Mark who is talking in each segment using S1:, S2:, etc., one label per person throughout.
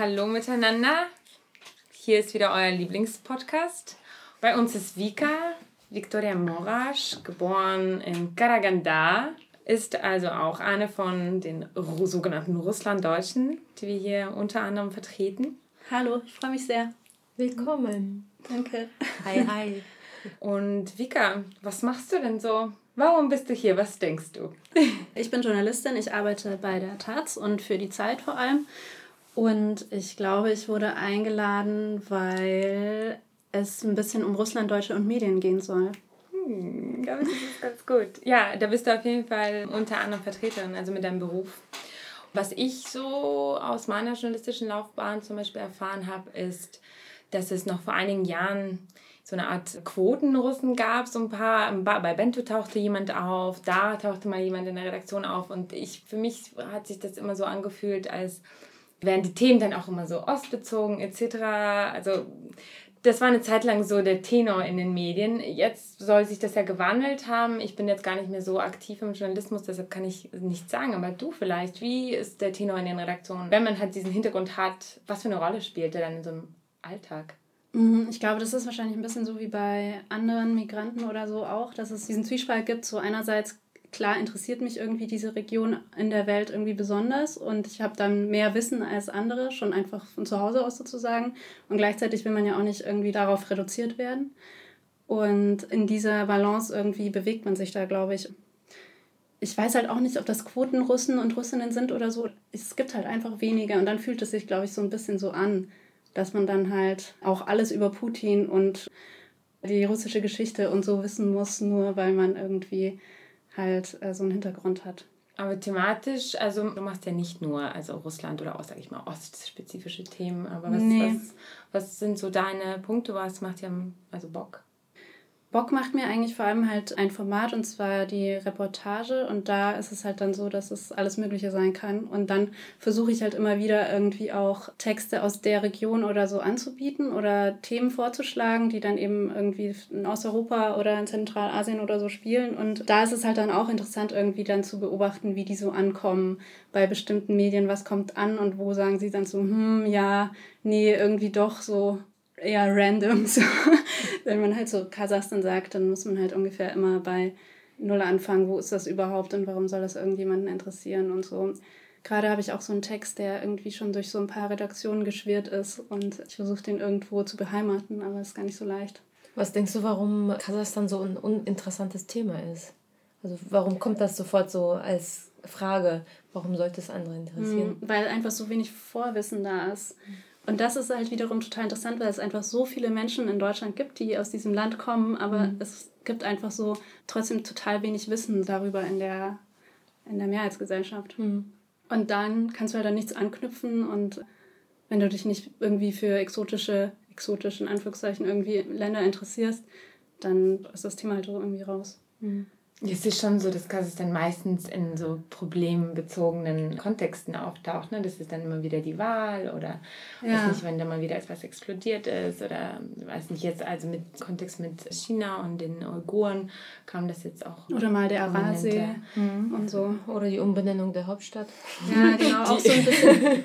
S1: Hallo miteinander. Hier ist wieder euer Lieblingspodcast. Bei uns ist Vika, Viktoria Morasch, geboren in Karaganda, ist also auch eine von den sogenannten Russlanddeutschen, die wir hier unter anderem vertreten.
S2: Hallo, ich freue mich sehr.
S3: Willkommen.
S2: Danke.
S3: Hi, hi.
S1: Und Vika, was machst du denn so? Warum bist du hier? Was denkst du?
S2: Ich bin Journalistin, ich arbeite bei der Taz und für die Zeit vor allem. Und ich glaube, ich wurde eingeladen, weil es ein bisschen um Russland, Deutsche und Medien gehen soll.
S1: Hm, glaube ich, das ist ganz gut. Ja, da bist du auf jeden Fall unter anderem Vertreterin, also mit deinem Beruf. Was ich so aus meiner journalistischen Laufbahn zum Beispiel erfahren habe, ist, dass es noch vor einigen Jahren so eine Art Quotenrussen gab, so ein paar. Bei Bento tauchte jemand auf, da tauchte mal jemand in der Redaktion auf und ich, für mich hat sich das immer so angefühlt, als wären die Themen dann auch immer so ostbezogen etc. Also das war eine Zeit lang so der Tenor in den Medien. Jetzt soll sich das ja gewandelt haben. Ich bin jetzt gar nicht mehr so aktiv im Journalismus, deshalb kann ich nichts sagen. Aber du vielleicht, wie ist der Tenor in den Redaktionen? Wenn man halt diesen Hintergrund hat, was für eine Rolle spielt der dann in so einem Alltag?
S2: Mhm, Ich glaube, das ist wahrscheinlich ein bisschen so wie bei anderen Migranten oder so auch, dass es diesen Zwiespalt gibt. So einerseits, klar interessiert mich irgendwie diese Region in der Welt irgendwie besonders und ich habe dann mehr Wissen als andere, schon einfach von zu Hause aus sozusagen. Und gleichzeitig will man ja auch nicht irgendwie darauf reduziert werden. Und in dieser Balance irgendwie bewegt man sich da, glaube ich. Ich weiß halt auch nicht, ob das Quotenrussen und Russinnen sind oder so. Es gibt halt einfach weniger und dann fühlt es sich, glaube ich, so ein bisschen so an dass man dann halt auch alles über Putin und die russische Geschichte und so wissen muss, nur weil man irgendwie halt äh, so einen Hintergrund hat.
S1: Aber thematisch, also du machst ja nicht nur also Russland oder auch, sag ich mal, ostspezifische Themen, aber was,
S2: Nee.
S1: was, was sind so deine Punkte, was macht dir also Bock?
S2: Bock macht mir eigentlich vor allem halt ein Format und zwar die Reportage und da ist es halt dann so, dass es alles Mögliche sein kann und dann versuche ich halt immer wieder irgendwie auch Texte aus der Region oder so anzubieten oder Themen vorzuschlagen, die dann eben irgendwie in Osteuropa oder in Zentralasien oder so spielen und da ist es halt dann auch interessant irgendwie dann zu beobachten, wie die so ankommen bei bestimmten Medien, was kommt an und wo sagen sie dann so, hm, ja, nee, irgendwie doch so eher random. So. Wenn man halt so Kasachstan sagt, dann muss man halt ungefähr immer bei Null anfangen. Wo ist das überhaupt und warum soll das irgendjemanden interessieren und so. Gerade habe ich auch so einen Text, der irgendwie schon durch so ein paar Redaktionen geschwirrt ist und ich versuche den irgendwo zu beheimaten, aber es ist gar nicht so leicht.
S3: Was denkst du, warum Kasachstan so ein uninteressantes Thema ist? Also warum kommt das sofort so als Frage? Warum sollte es andere interessieren?
S2: Mhm, weil einfach so wenig Vorwissen da ist. Und das ist halt wiederum total interessant, weil es einfach so viele Menschen in Deutschland gibt, die aus diesem Land kommen, aber es gibt einfach so trotzdem total wenig Wissen darüber in der, in der Mehrheitsgesellschaft.
S3: Mhm.
S2: Und dann kannst du halt an nichts anknüpfen und wenn du dich nicht irgendwie für exotische, exotische in Anführungszeichen irgendwie Länder interessierst, dann ist das Thema halt so irgendwie raus.
S1: Es ist schon so, dass Kasachstan meistens in so problembezogenen Kontexten auftaucht. Ne? Das ist dann immer wieder die Wahl oder
S2: Ja.
S1: weiß nicht, wenn da mal wieder etwas explodiert ist oder weiß nicht, jetzt also mit Kontext mit China und den Uiguren kam das jetzt auch.
S2: Oder mal der Aralsee
S1: prominenter.
S2: und so.
S3: Oder die Umbenennung der Hauptstadt?
S2: Ja, genau, auch so ein bisschen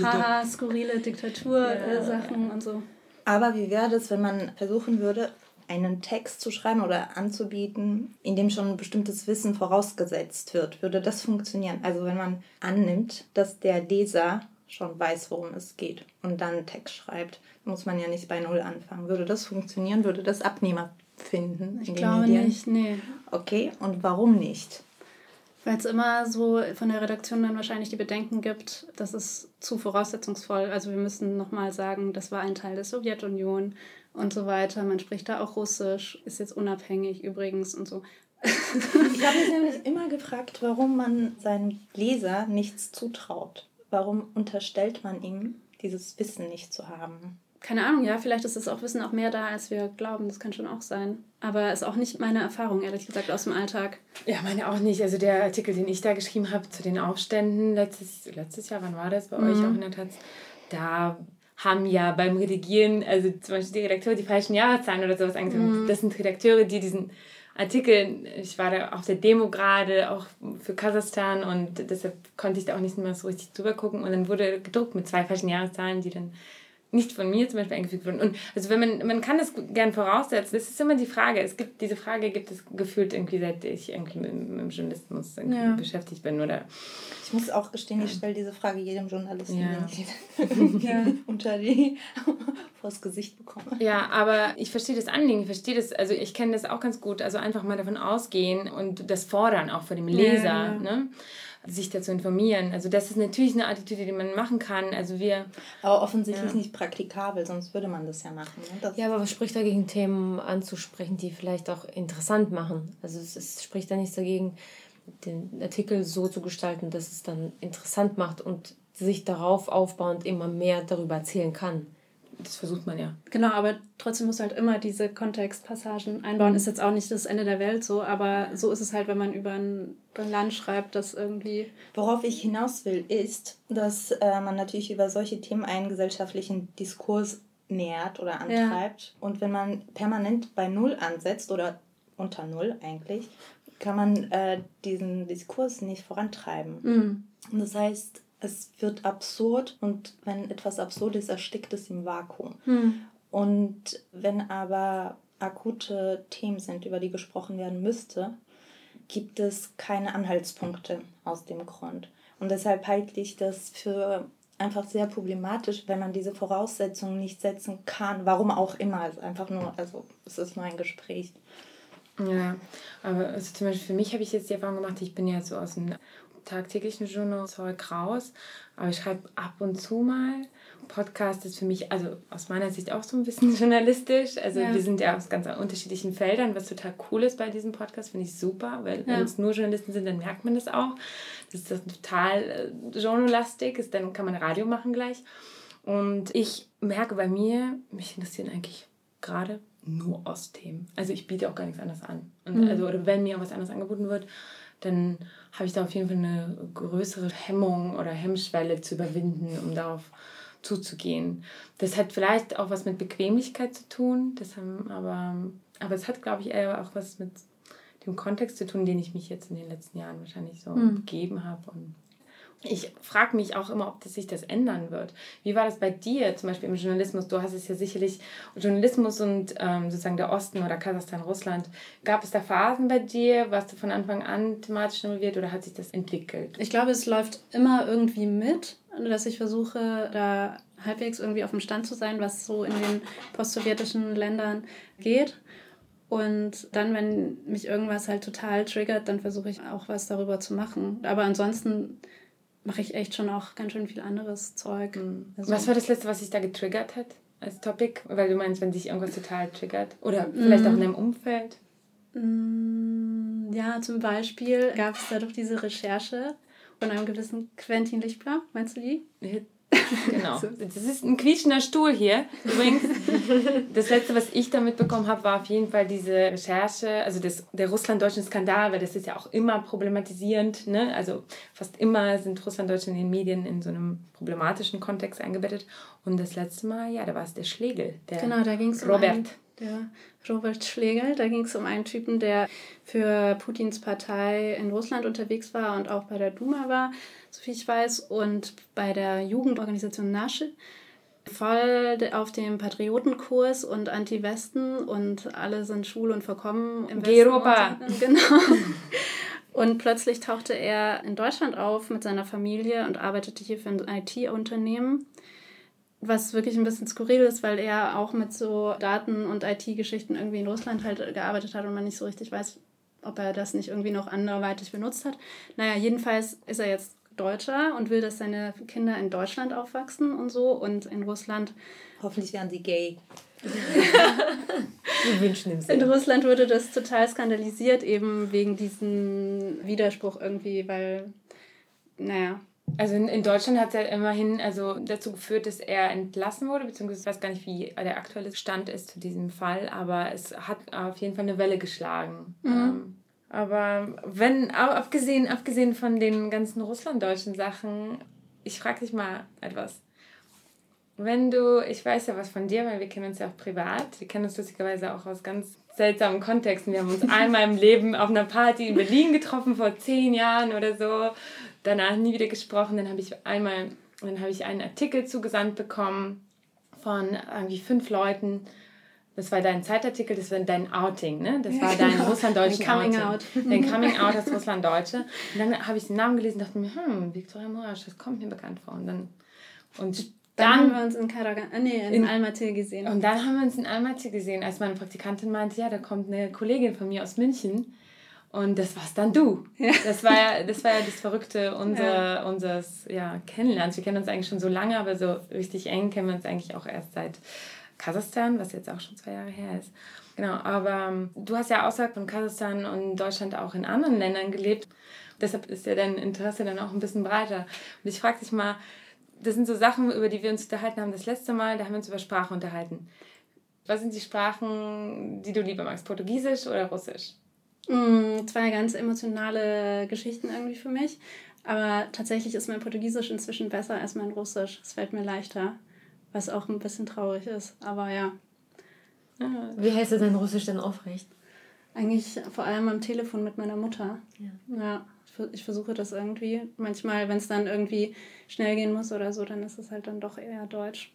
S2: haha, skurrile Diktatur-Sachen und so.
S4: Aber wie wäre das, wenn man versuchen würde, einen Text zu schreiben oder anzubieten, in dem schon ein bestimmtes Wissen vorausgesetzt wird? Würde das funktionieren? Also wenn man annimmt, dass der Leser schon weiß, worum es geht und dann einen Text schreibt, muss man ja nicht bei Null anfangen. Würde das funktionieren? Würde das Abnehmer finden in
S2: Ich glaube
S4: Medien?
S2: nicht, nee.
S4: Okay, und warum nicht?
S2: Weil es immer so von der Redaktion dann wahrscheinlich die Bedenken gibt, das ist zu voraussetzungsvoll. Also wir müssen nochmal sagen, das war ein Teil der Sowjetunion und so weiter. Man spricht da auch Russisch, ist jetzt unabhängig übrigens und so.
S4: ich habe mich nämlich immer gefragt, warum man seinem Leser nichts zutraut. Warum unterstellt man ihm, dieses Wissen nicht zu haben?
S2: keine Ahnung, ja, vielleicht ist das auch Wissen auch mehr da, als wir glauben. Das kann schon auch sein. Aber ist auch nicht meine Erfahrung, ehrlich gesagt, aus dem Alltag.
S1: Ja, meine auch nicht. Also der Artikel, den ich da geschrieben habe zu den Aufständen letztes, letztes Jahr, wann war das bei mhm. euch auch in der Taz? Da haben ja beim Redigieren, also zum Beispiel die Redakteure die falschen Jahreszahlen oder sowas angegeben. Mhm. Das sind Redakteure, die diesen Artikel, ich war da auf der Demo gerade, auch für Kasachstan und deshalb konnte ich da auch nicht mehr so richtig drüber gucken und dann wurde gedruckt mit zwei falschen Jahreszahlen, die dann nicht von mir zum Beispiel eingefügt wurden. Und also wenn man, man kann das gern voraussetzen, das ist immer die Frage. Es gibt, diese Frage gibt es gefühlt irgendwie, seit ich irgendwie mit, mit dem Journalismus ja. beschäftigt bin. Oder
S4: ich muss auch gestehen, ich stelle diese Frage jedem Journalisten, ja. den ich ja. unter die vors Gesicht bekomme.
S1: Ja, aber ich verstehe das Anliegen, ich verstehe das, also ich kenne das auch ganz gut. Also einfach mal davon ausgehen und das fordern auch vor dem Leser. Ja, ne? Sich dazu informieren. Also das ist natürlich eine Attitüde, die man machen kann. Also wir.
S4: Aber offensichtlich ja. nicht praktikabel, sonst würde man das ja machen. Ne?
S3: ja, aber was spricht dagegen, Themen anzusprechen, die vielleicht auch interessant machen? Also es, es spricht da nichts dagegen, den Artikel so zu gestalten, dass es dann interessant macht und sich darauf aufbauend immer mehr darüber erzählen kann
S1: das versucht man ja.
S2: Genau, aber trotzdem muss halt immer diese Kontextpassagen einbauen. Ist jetzt auch nicht das Ende der Welt so, aber so ist es halt, wenn man über ein, Land schreibt, das irgendwie.
S4: Worauf ich hinaus will, ist, dass äh, man natürlich über solche Themen einen gesellschaftlichen Diskurs nährt oder antreibt. Ja. Und wenn man permanent bei Null ansetzt oder unter Null eigentlich, kann man äh, diesen Diskurs nicht vorantreiben. Mhm. Und das heißt, es wird absurd und wenn etwas absurd ist, erstickt es im Vakuum. Hm. Und wenn aber akute Themen sind, über die gesprochen werden müsste, gibt es keine Anhaltspunkte aus dem Grund. Und deshalb halte ich das für einfach sehr problematisch, wenn man diese Voraussetzungen nicht setzen kann. Warum auch immer. Es ist einfach nur, also es ist nur ein Gespräch.
S1: Ja, aber also zum Beispiel für mich habe ich jetzt die Erfahrung gemacht, ich bin ja so aus dem tagtäglichen Journal-Zeug raus, aber ich schreibe ab und zu mal. Podcast ist für mich, also aus meiner Sicht auch so ein bisschen journalistisch. Also ja. wir sind ja aus ganz unterschiedlichen Feldern, was total cool ist bei diesem Podcast, finde ich super, weil ja. wenn es nur Journalisten sind, dann merkt man das auch. Das ist das total äh, journalistik ist, dann kann man Radio machen gleich. Und ich merke bei mir, mich interessieren eigentlich gerade nur Ostthemen. Also ich biete auch gar nichts anderes an. Und mhm. also, oder wenn mir was anderes angeboten wird, dann habe ich da auf jeden Fall eine größere Hemmung oder Hemmschwelle zu überwinden, um darauf zuzugehen. Das hat vielleicht auch was mit Bequemlichkeit zu tun, das haben aber, aber es hat, glaube ich, eher auch was mit dem Kontext zu tun, den ich mich jetzt in den letzten Jahren wahrscheinlich so mhm. gegeben habe und ich frage mich auch immer, ob das sich das ändern wird. Wie war das bei dir zum Beispiel im Journalismus? Du hast es ja sicherlich, Journalismus und ähm, sozusagen der Osten oder Kasachstan, Russland. Gab es da Phasen bei dir? Warst du von Anfang an thematisch involviert oder hat sich das entwickelt?
S2: Ich glaube, es läuft immer irgendwie mit, dass ich versuche, da halbwegs irgendwie auf dem Stand zu sein, was so in den postsowjetischen Ländern geht. Und dann, wenn mich irgendwas halt total triggert, dann versuche ich auch was darüber zu machen. Aber ansonsten mache ich echt schon auch ganz schön viel anderes Zeug. Mhm.
S1: Also was war das letzte, was sich da getriggert hat als Topic? Weil du meinst, wenn sich irgendwas total triggert. Oder vielleicht mhm. auch in deinem Umfeld.
S2: Mm, ja, zum Beispiel gab es da doch diese Recherche von einem gewissen Quentin Lichtblau. Meinst du die?
S1: Genau. Das ist ein quietschender Stuhl hier. Übrigens, das letzte, was ich da mitbekommen habe, war auf jeden Fall diese Recherche, also das, der russlanddeutschen Skandal, weil das ist ja auch immer problematisierend. Ne? Also fast immer sind Russlanddeutsche in den Medien in so einem problematischen Kontext eingebettet. Und das letzte Mal, ja, da war es der Schlegel. Der
S2: genau, da ging es um Robert. Einen, der Robert Schlegel. Da ging es um einen Typen, der für Putins Partei in Russland unterwegs war und auch bei der Duma war soviel ich weiß, und bei der Jugendorganisation Nasche voll auf dem Patriotenkurs und Anti-Westen und alle sind schwul und verkommen im Europa. Genau. Und plötzlich tauchte er in Deutschland auf mit seiner Familie und arbeitete hier für ein IT-Unternehmen, was wirklich ein bisschen skurril ist, weil er auch mit so Daten- und IT-Geschichten irgendwie in Russland halt gearbeitet hat und man nicht so richtig weiß, ob er das nicht irgendwie noch anderweitig benutzt hat. Naja, jedenfalls ist er jetzt Deutscher und will, dass seine Kinder in Deutschland aufwachsen und so und in Russland.
S4: Hoffentlich werden sie gay.
S3: Wir wünschen ihm sehr.
S2: In Russland wurde das total skandalisiert, eben wegen diesem Widerspruch irgendwie, weil, naja.
S1: Also in, in Deutschland hat es ja immerhin also dazu geführt, dass er entlassen wurde, beziehungsweise ich weiß gar nicht, wie der aktuelle Stand ist zu diesem Fall, aber es hat auf jeden Fall eine Welle geschlagen. Mhm. Ähm, aber wenn, abgesehen, abgesehen von den ganzen russlanddeutschen Sachen, ich frage dich mal etwas. Wenn du, ich weiß ja was von dir, weil wir kennen uns ja auch privat. Wir kennen uns lustigerweise auch aus ganz seltsamen Kontexten. Wir haben uns einmal im Leben auf einer Party in Berlin getroffen, vor zehn Jahren oder so. Danach nie wieder gesprochen. Dann habe ich einmal, dann habe ich einen Artikel zugesandt bekommen von irgendwie fünf Leuten. Das war dein Zeitartikel, das war dein Outing, ne? Das war dein genau. russlanddeutschen Coming Outing. Out. Dein Coming Out als Russlanddeutsche. Und dann habe ich den Namen gelesen und dachte mir, hm, Viktoria Morasch, das kommt mir bekannt vor. Und dann und
S2: dann, haben wir uns in Karagan, äh, nee, in, in Almaty gesehen.
S1: Und dann haben wir uns in Almaty gesehen, als meine Praktikantin meinte, ja, da kommt eine Kollegin von mir aus München. Und das warst dann du. Ja. Das war ja das, war ja das Verrückte unser, ja. unseres ja, Kennenlernens. Wir kennen uns eigentlich schon so lange, aber so richtig eng kennen wir uns eigentlich auch erst seit Kasachstan, was jetzt auch schon zwei Jahre her ist. Genau, aber ähm, du hast ja außerhalb von Kasachstan und Deutschland auch in anderen Ländern gelebt. Deshalb ist ja dein Interesse dann auch ein bisschen breiter. Und ich frage dich mal, das sind so Sachen, über die wir uns unterhalten haben das letzte Mal, da haben wir uns über Sprache unterhalten. Was sind die Sprachen, die du lieber magst? Portugiesisch oder Russisch?
S2: Mm, zwei ganz emotionale Geschichten irgendwie für mich. Aber tatsächlich ist mein Portugiesisch inzwischen besser als mein Russisch. Es fällt mir leichter, was auch ein bisschen traurig ist. Aber ja.
S3: Wie heißt du dein Russisch denn aufrecht?
S2: Eigentlich vor allem am Telefon mit meiner Mutter. Ja. ja ich versuche das irgendwie. Manchmal, wenn es dann irgendwie schnell gehen muss oder so, dann ist es halt dann doch eher Deutsch.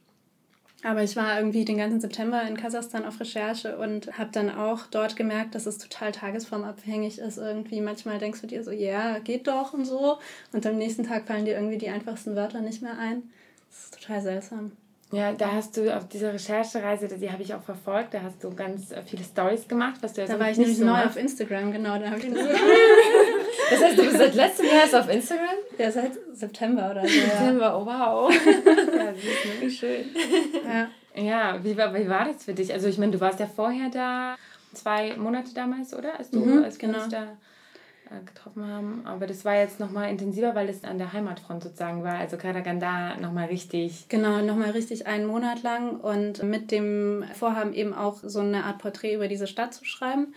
S2: Aber ich war irgendwie den ganzen September in Kasachstan auf Recherche und habe dann auch dort gemerkt, dass es total tagesformabhängig ist. Irgendwie manchmal denkst du dir so, ja, yeah, geht doch und so. Und am nächsten Tag fallen dir irgendwie die einfachsten Wörter nicht mehr ein. Das ist total seltsam.
S1: Ja, da hast du auf dieser Recherchereise, die habe ich auch verfolgt, da hast du ganz viele Stories gemacht, was du ja
S2: Da war ich nämlich so neu auf Instagram, genau, da habe ich das
S3: Das heißt, du bist seit letztem Jahr auf Instagram?
S2: Ja, seit September oder so.
S3: September, oh wow. ja, süß, ne? schön.
S1: Ja. Ja, wie war, wie war das für dich? Also ich meine, du warst ja vorher da, zwei Monate damals, oder? Als du mhm, als genau. da äh, getroffen haben. Aber das war jetzt nochmal intensiver, weil es an der Heimatfront sozusagen war. Also Karaganda nochmal richtig.
S2: Genau, nochmal richtig einen Monat lang und mit dem Vorhaben eben auch so eine Art Porträt über diese Stadt zu schreiben.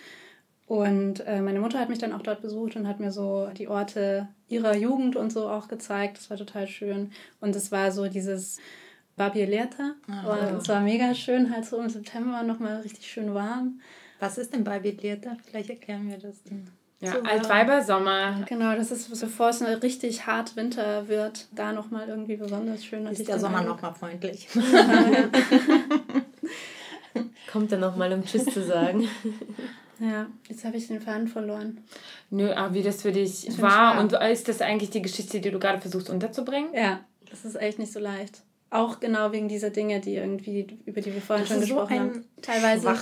S2: Und äh, meine Mutter hat mich dann auch dort besucht und hat mir so die Orte ihrer Jugend und so auch gezeigt. Das war total schön. Und es war so dieses Babieleta. Oh. Und es war mega schön, halt so im September nochmal richtig schön warm.
S4: Was ist denn Babieleta? Vielleicht erklären wir das.
S1: Ja, so Altweibersommer.
S2: Genau, das ist, bevor es richtig hart Winter wird, da nochmal irgendwie besonders schön.
S4: Ist der Sommer nochmal freundlich.
S3: Kommt er nochmal, um Tschüss zu sagen.
S2: Ja, jetzt habe ich den Faden verloren.
S1: Nö, aber wie das für dich das war und ist das eigentlich die Geschichte, die du gerade versuchst unterzubringen?
S2: Ja, das ist echt nicht so leicht. Auch genau wegen dieser Dinge, die irgendwie, über die wir vorhin das schon gesprochen so haben. Teilweise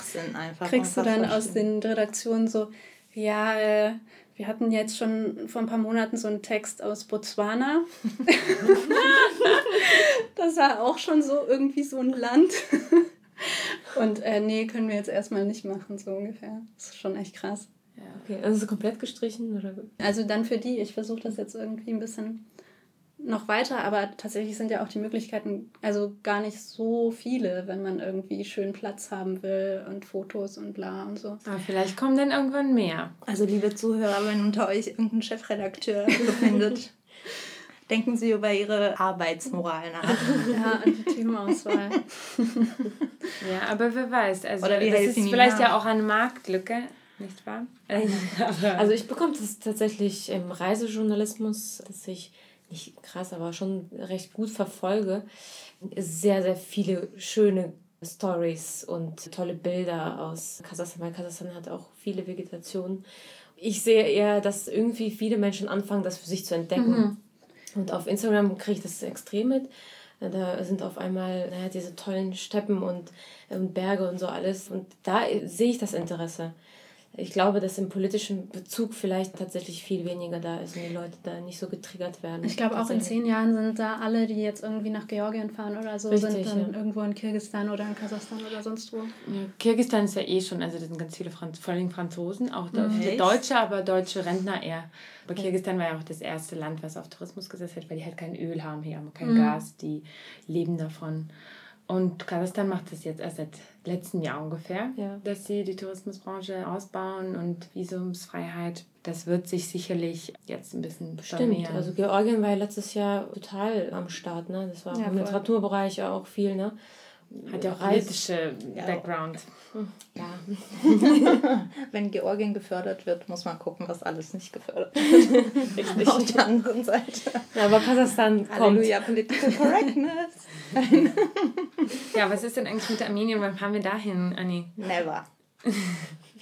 S2: kriegst du dann aus den Redaktionen so, ja, äh, wir hatten jetzt schon vor ein paar Monaten so einen Text aus Botswana. das war auch schon so irgendwie so ein Land. Und äh, nee, können wir jetzt erstmal nicht machen, so ungefähr. Das ist schon echt krass.
S3: Ja, okay. Also so komplett gestrichen? Oder?
S2: Also dann für die. Ich versuche das jetzt irgendwie ein bisschen noch weiter, aber tatsächlich sind ja auch die Möglichkeiten also gar nicht so viele, wenn man irgendwie schön Platz haben will und Fotos und bla und so.
S1: Aber vielleicht kommen dann irgendwann mehr.
S4: Also liebe Zuhörer, wenn unter euch irgendein Chefredakteur befindet, denken Sie über Ihre Arbeitsmoral nach.
S2: ja, und die Teamauswahl.
S1: ja, aber wer weiß. Also Oder das ist vielleicht ja auch eine Marktlücke, nicht wahr?
S3: also ich bekomme das tatsächlich im Reisejournalismus, dass ich nicht krass, aber schon recht gut verfolge, sehr, sehr viele schöne Stories und tolle Bilder aus Kasachstan, weil Kasachstan hat auch viele Vegetationen. Ich sehe eher, dass irgendwie viele Menschen anfangen, das für sich zu entdecken. Mhm. Und auf Instagram kriege ich das extrem mit. Da sind auf einmal naja, diese tollen Steppen und, und Berge und so alles. Und da sehe ich das Interesse. Ich glaube, dass im politischen Bezug vielleicht tatsächlich viel weniger da ist und die Leute da nicht so getriggert werden.
S2: Ich glaube, auch in zehn Jahren sind da alle, die jetzt irgendwie nach Georgien fahren oder so, Richtig, sind dann ja. irgendwo in Kirgisistan oder in Kasachstan oder sonst wo.
S1: Ja, Kirgisistan ist ja eh schon, also das sind ganz viele Franz vor allem Franzosen, auch mhm. Deutsche, aber deutsche Rentner eher. Aber Kirgisistan war ja auch das erste Land, was auf Tourismus gesetzt hat, weil die halt kein Öl haben hier, haben kein mhm. Gas, die leben davon. Und Kasachstan macht das jetzt erst seit letztem Jahr ungefähr, ja. dass sie die Tourismusbranche ausbauen und Visumsfreiheit. Das wird sich sicherlich jetzt ein bisschen
S3: Stimmt, also Georgien war ja letztes Jahr total am Start, ne? Das war ja, im Literaturbereich auch viel, ne?
S1: Hat ja auch politische ja. Background.
S4: Ja. Wenn Georgien gefördert wird, muss man gucken, was alles nicht gefördert wird. Richtig. Auf der anderen Seite. Ja, aber Kasachstan kommt. Halleluja, Political Correctness.
S1: ja, was ist denn eigentlich mit Armenien? Wann fahren wir dahin, Anni?
S4: Never.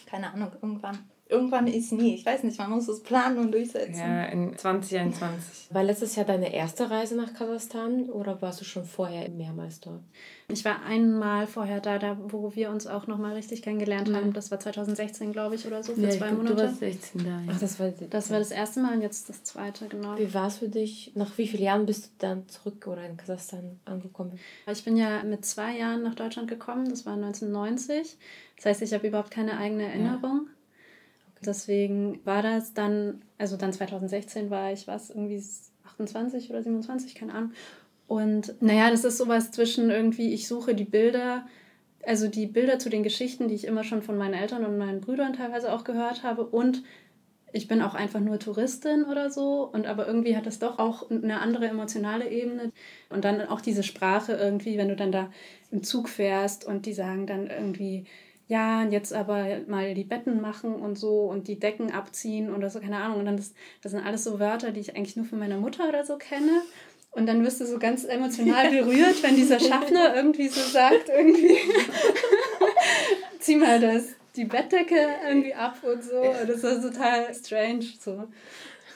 S4: Keine Ahnung, irgendwann irgendwann ist nie. Ich weiß nicht, man muss es planen und durchsetzen.
S1: Ja, in 2021.
S3: War letztes Jahr deine erste Reise nach Kasachstan oder warst du schon vorher mehrmals dort?
S2: Ich war einmal vorher da, da wo wir uns auch nochmal richtig kennengelernt haben. Das war 2016, glaube ich, oder so, für ja, zwei Monate. Du warst 16 da. Ja. Ach, das war, das war das erste Mal und jetzt das zweite, genau.
S3: Wie war es für dich? Nach wie vielen Jahren bist du dann zurück oder in Kasachstan angekommen?
S2: Ich bin ja mit zwei Jahren nach Deutschland gekommen, das war 1990. Das heißt, ich habe überhaupt keine eigene Erinnerung. Deswegen war das dann, also dann 2016 war ich was, irgendwie 28 oder 27, keine Ahnung. Und naja, das ist sowas zwischen irgendwie, ich suche die Bilder, also die Bilder zu den Geschichten, die ich immer schon von meinen Eltern und meinen Brüdern teilweise auch gehört habe. Und ich bin auch einfach nur Touristin oder so. Und aber irgendwie hat das doch auch eine andere emotionale Ebene. Und dann auch diese Sprache irgendwie, wenn du dann da im Zug fährst und die sagen dann irgendwie, ja, jetzt aber mal die Betten machen und so und die Decken abziehen oder so, keine Ahnung. Und dann das, das sind alles so Wörter, die ich eigentlich nur von meiner Mutter oder so kenne. Und dann wirst du so ganz emotional berührt, wenn dieser Schaffner irgendwie so sagt, irgendwie, zieh mal das, die Bettdecke irgendwie ab und so. Und das ist total strange. So.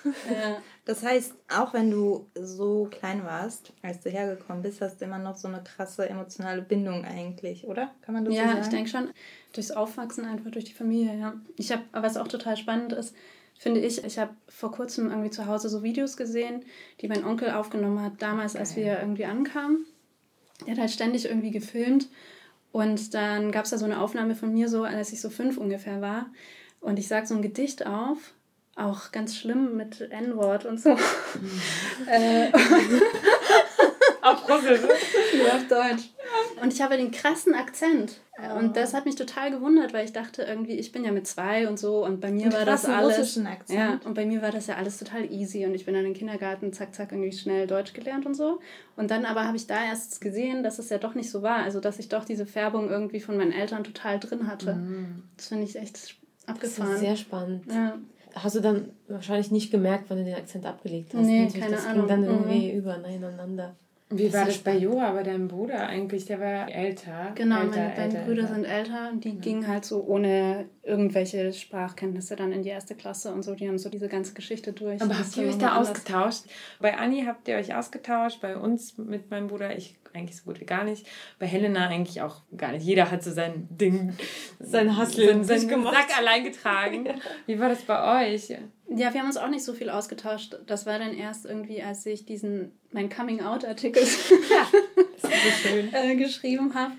S4: Ja. Das heißt, auch wenn du so klein warst, als du hergekommen bist, hast du immer noch so eine krasse emotionale Bindung eigentlich, oder? Kann man das
S2: ja, so sagen? Ja, ich denke schon. Durchs Aufwachsen einfach durch die Familie, ja. Ich habe, was auch total spannend ist, finde ich, ich habe vor kurzem irgendwie zu Hause so Videos gesehen, die mein Onkel aufgenommen hat, damals, als wir irgendwie ankamen. Der hat halt ständig irgendwie gefilmt. Und dann gab es da so eine Aufnahme von mir so, als ich so fünf ungefähr war. Und ich sage so ein Gedicht auf auch ganz schlimm mit N-Wort und so. äh, auf Russisch. Ja, auf Deutsch. Und ich habe den krassen Akzent. Und das hat mich total gewundert, weil ich dachte irgendwie, ich bin ja mit zwei und so und bei mir war das alles. Akzent. Ja, und bei mir war das ja alles total easy und ich bin dann im Kindergarten zack zack irgendwie schnell Deutsch gelernt und so. Und dann aber habe ich da erst gesehen, dass es ja doch nicht so war, also dass ich doch diese Färbung irgendwie von meinen Eltern total drin hatte. Mhm. Das finde ich echt abgefahren. Das
S3: ist sehr spannend. Ja hast du dann wahrscheinlich nicht gemerkt, wann du den Akzent abgelegt hast. Nee, keine das Ahnung. ging dann irgendwie
S1: mhm. über ineinander. Wie war das bei Joa, bei deinem Bruder eigentlich? Der war älter. Genau, älter,
S2: meine beiden Brüder sind älter und die ja. gingen halt so ohne irgendwelche Sprachkenntnisse dann in die erste Klasse und so. Die haben so diese ganze Geschichte durch.
S1: Aber habt ihr euch da anders. ausgetauscht? Bei Anni habt ihr euch ausgetauscht, bei uns mit meinem Bruder, ich eigentlich so gut wie gar nicht. Bei Helena eigentlich auch gar nicht. Jeder hat so sein Ding, sein Hustle, sein, sein Sack allein getragen. Wie war das bei euch?
S2: Ja, wir haben uns auch nicht so viel ausgetauscht. Das war dann erst irgendwie, als ich diesen, mein Coming-out-Artikel ja, äh, geschrieben habe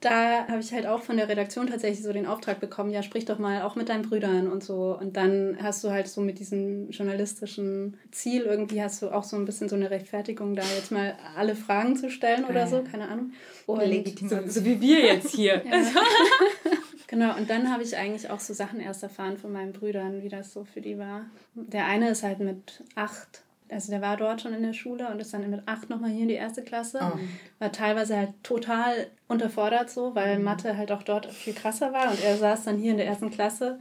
S2: da habe ich halt auch von der Redaktion tatsächlich so den Auftrag bekommen, ja, sprich doch mal auch mit deinen Brüdern und so. Und dann hast du halt so mit diesem journalistischen Ziel irgendwie hast du auch so ein bisschen so eine Rechtfertigung, da jetzt mal alle Fragen zu stellen oder so, keine Ahnung. Und
S1: so, so wie wir jetzt hier. ja.
S2: genau, und dann habe ich eigentlich auch so Sachen erst erfahren von meinen Brüdern, wie das so für die war. Der eine ist halt mit acht also der war dort schon in der Schule und ist dann mit acht nochmal hier in die erste Klasse. Oh. War teilweise halt total unterfordert so, weil mhm. Mathe halt auch dort viel krasser war und er saß dann hier in der ersten Klasse,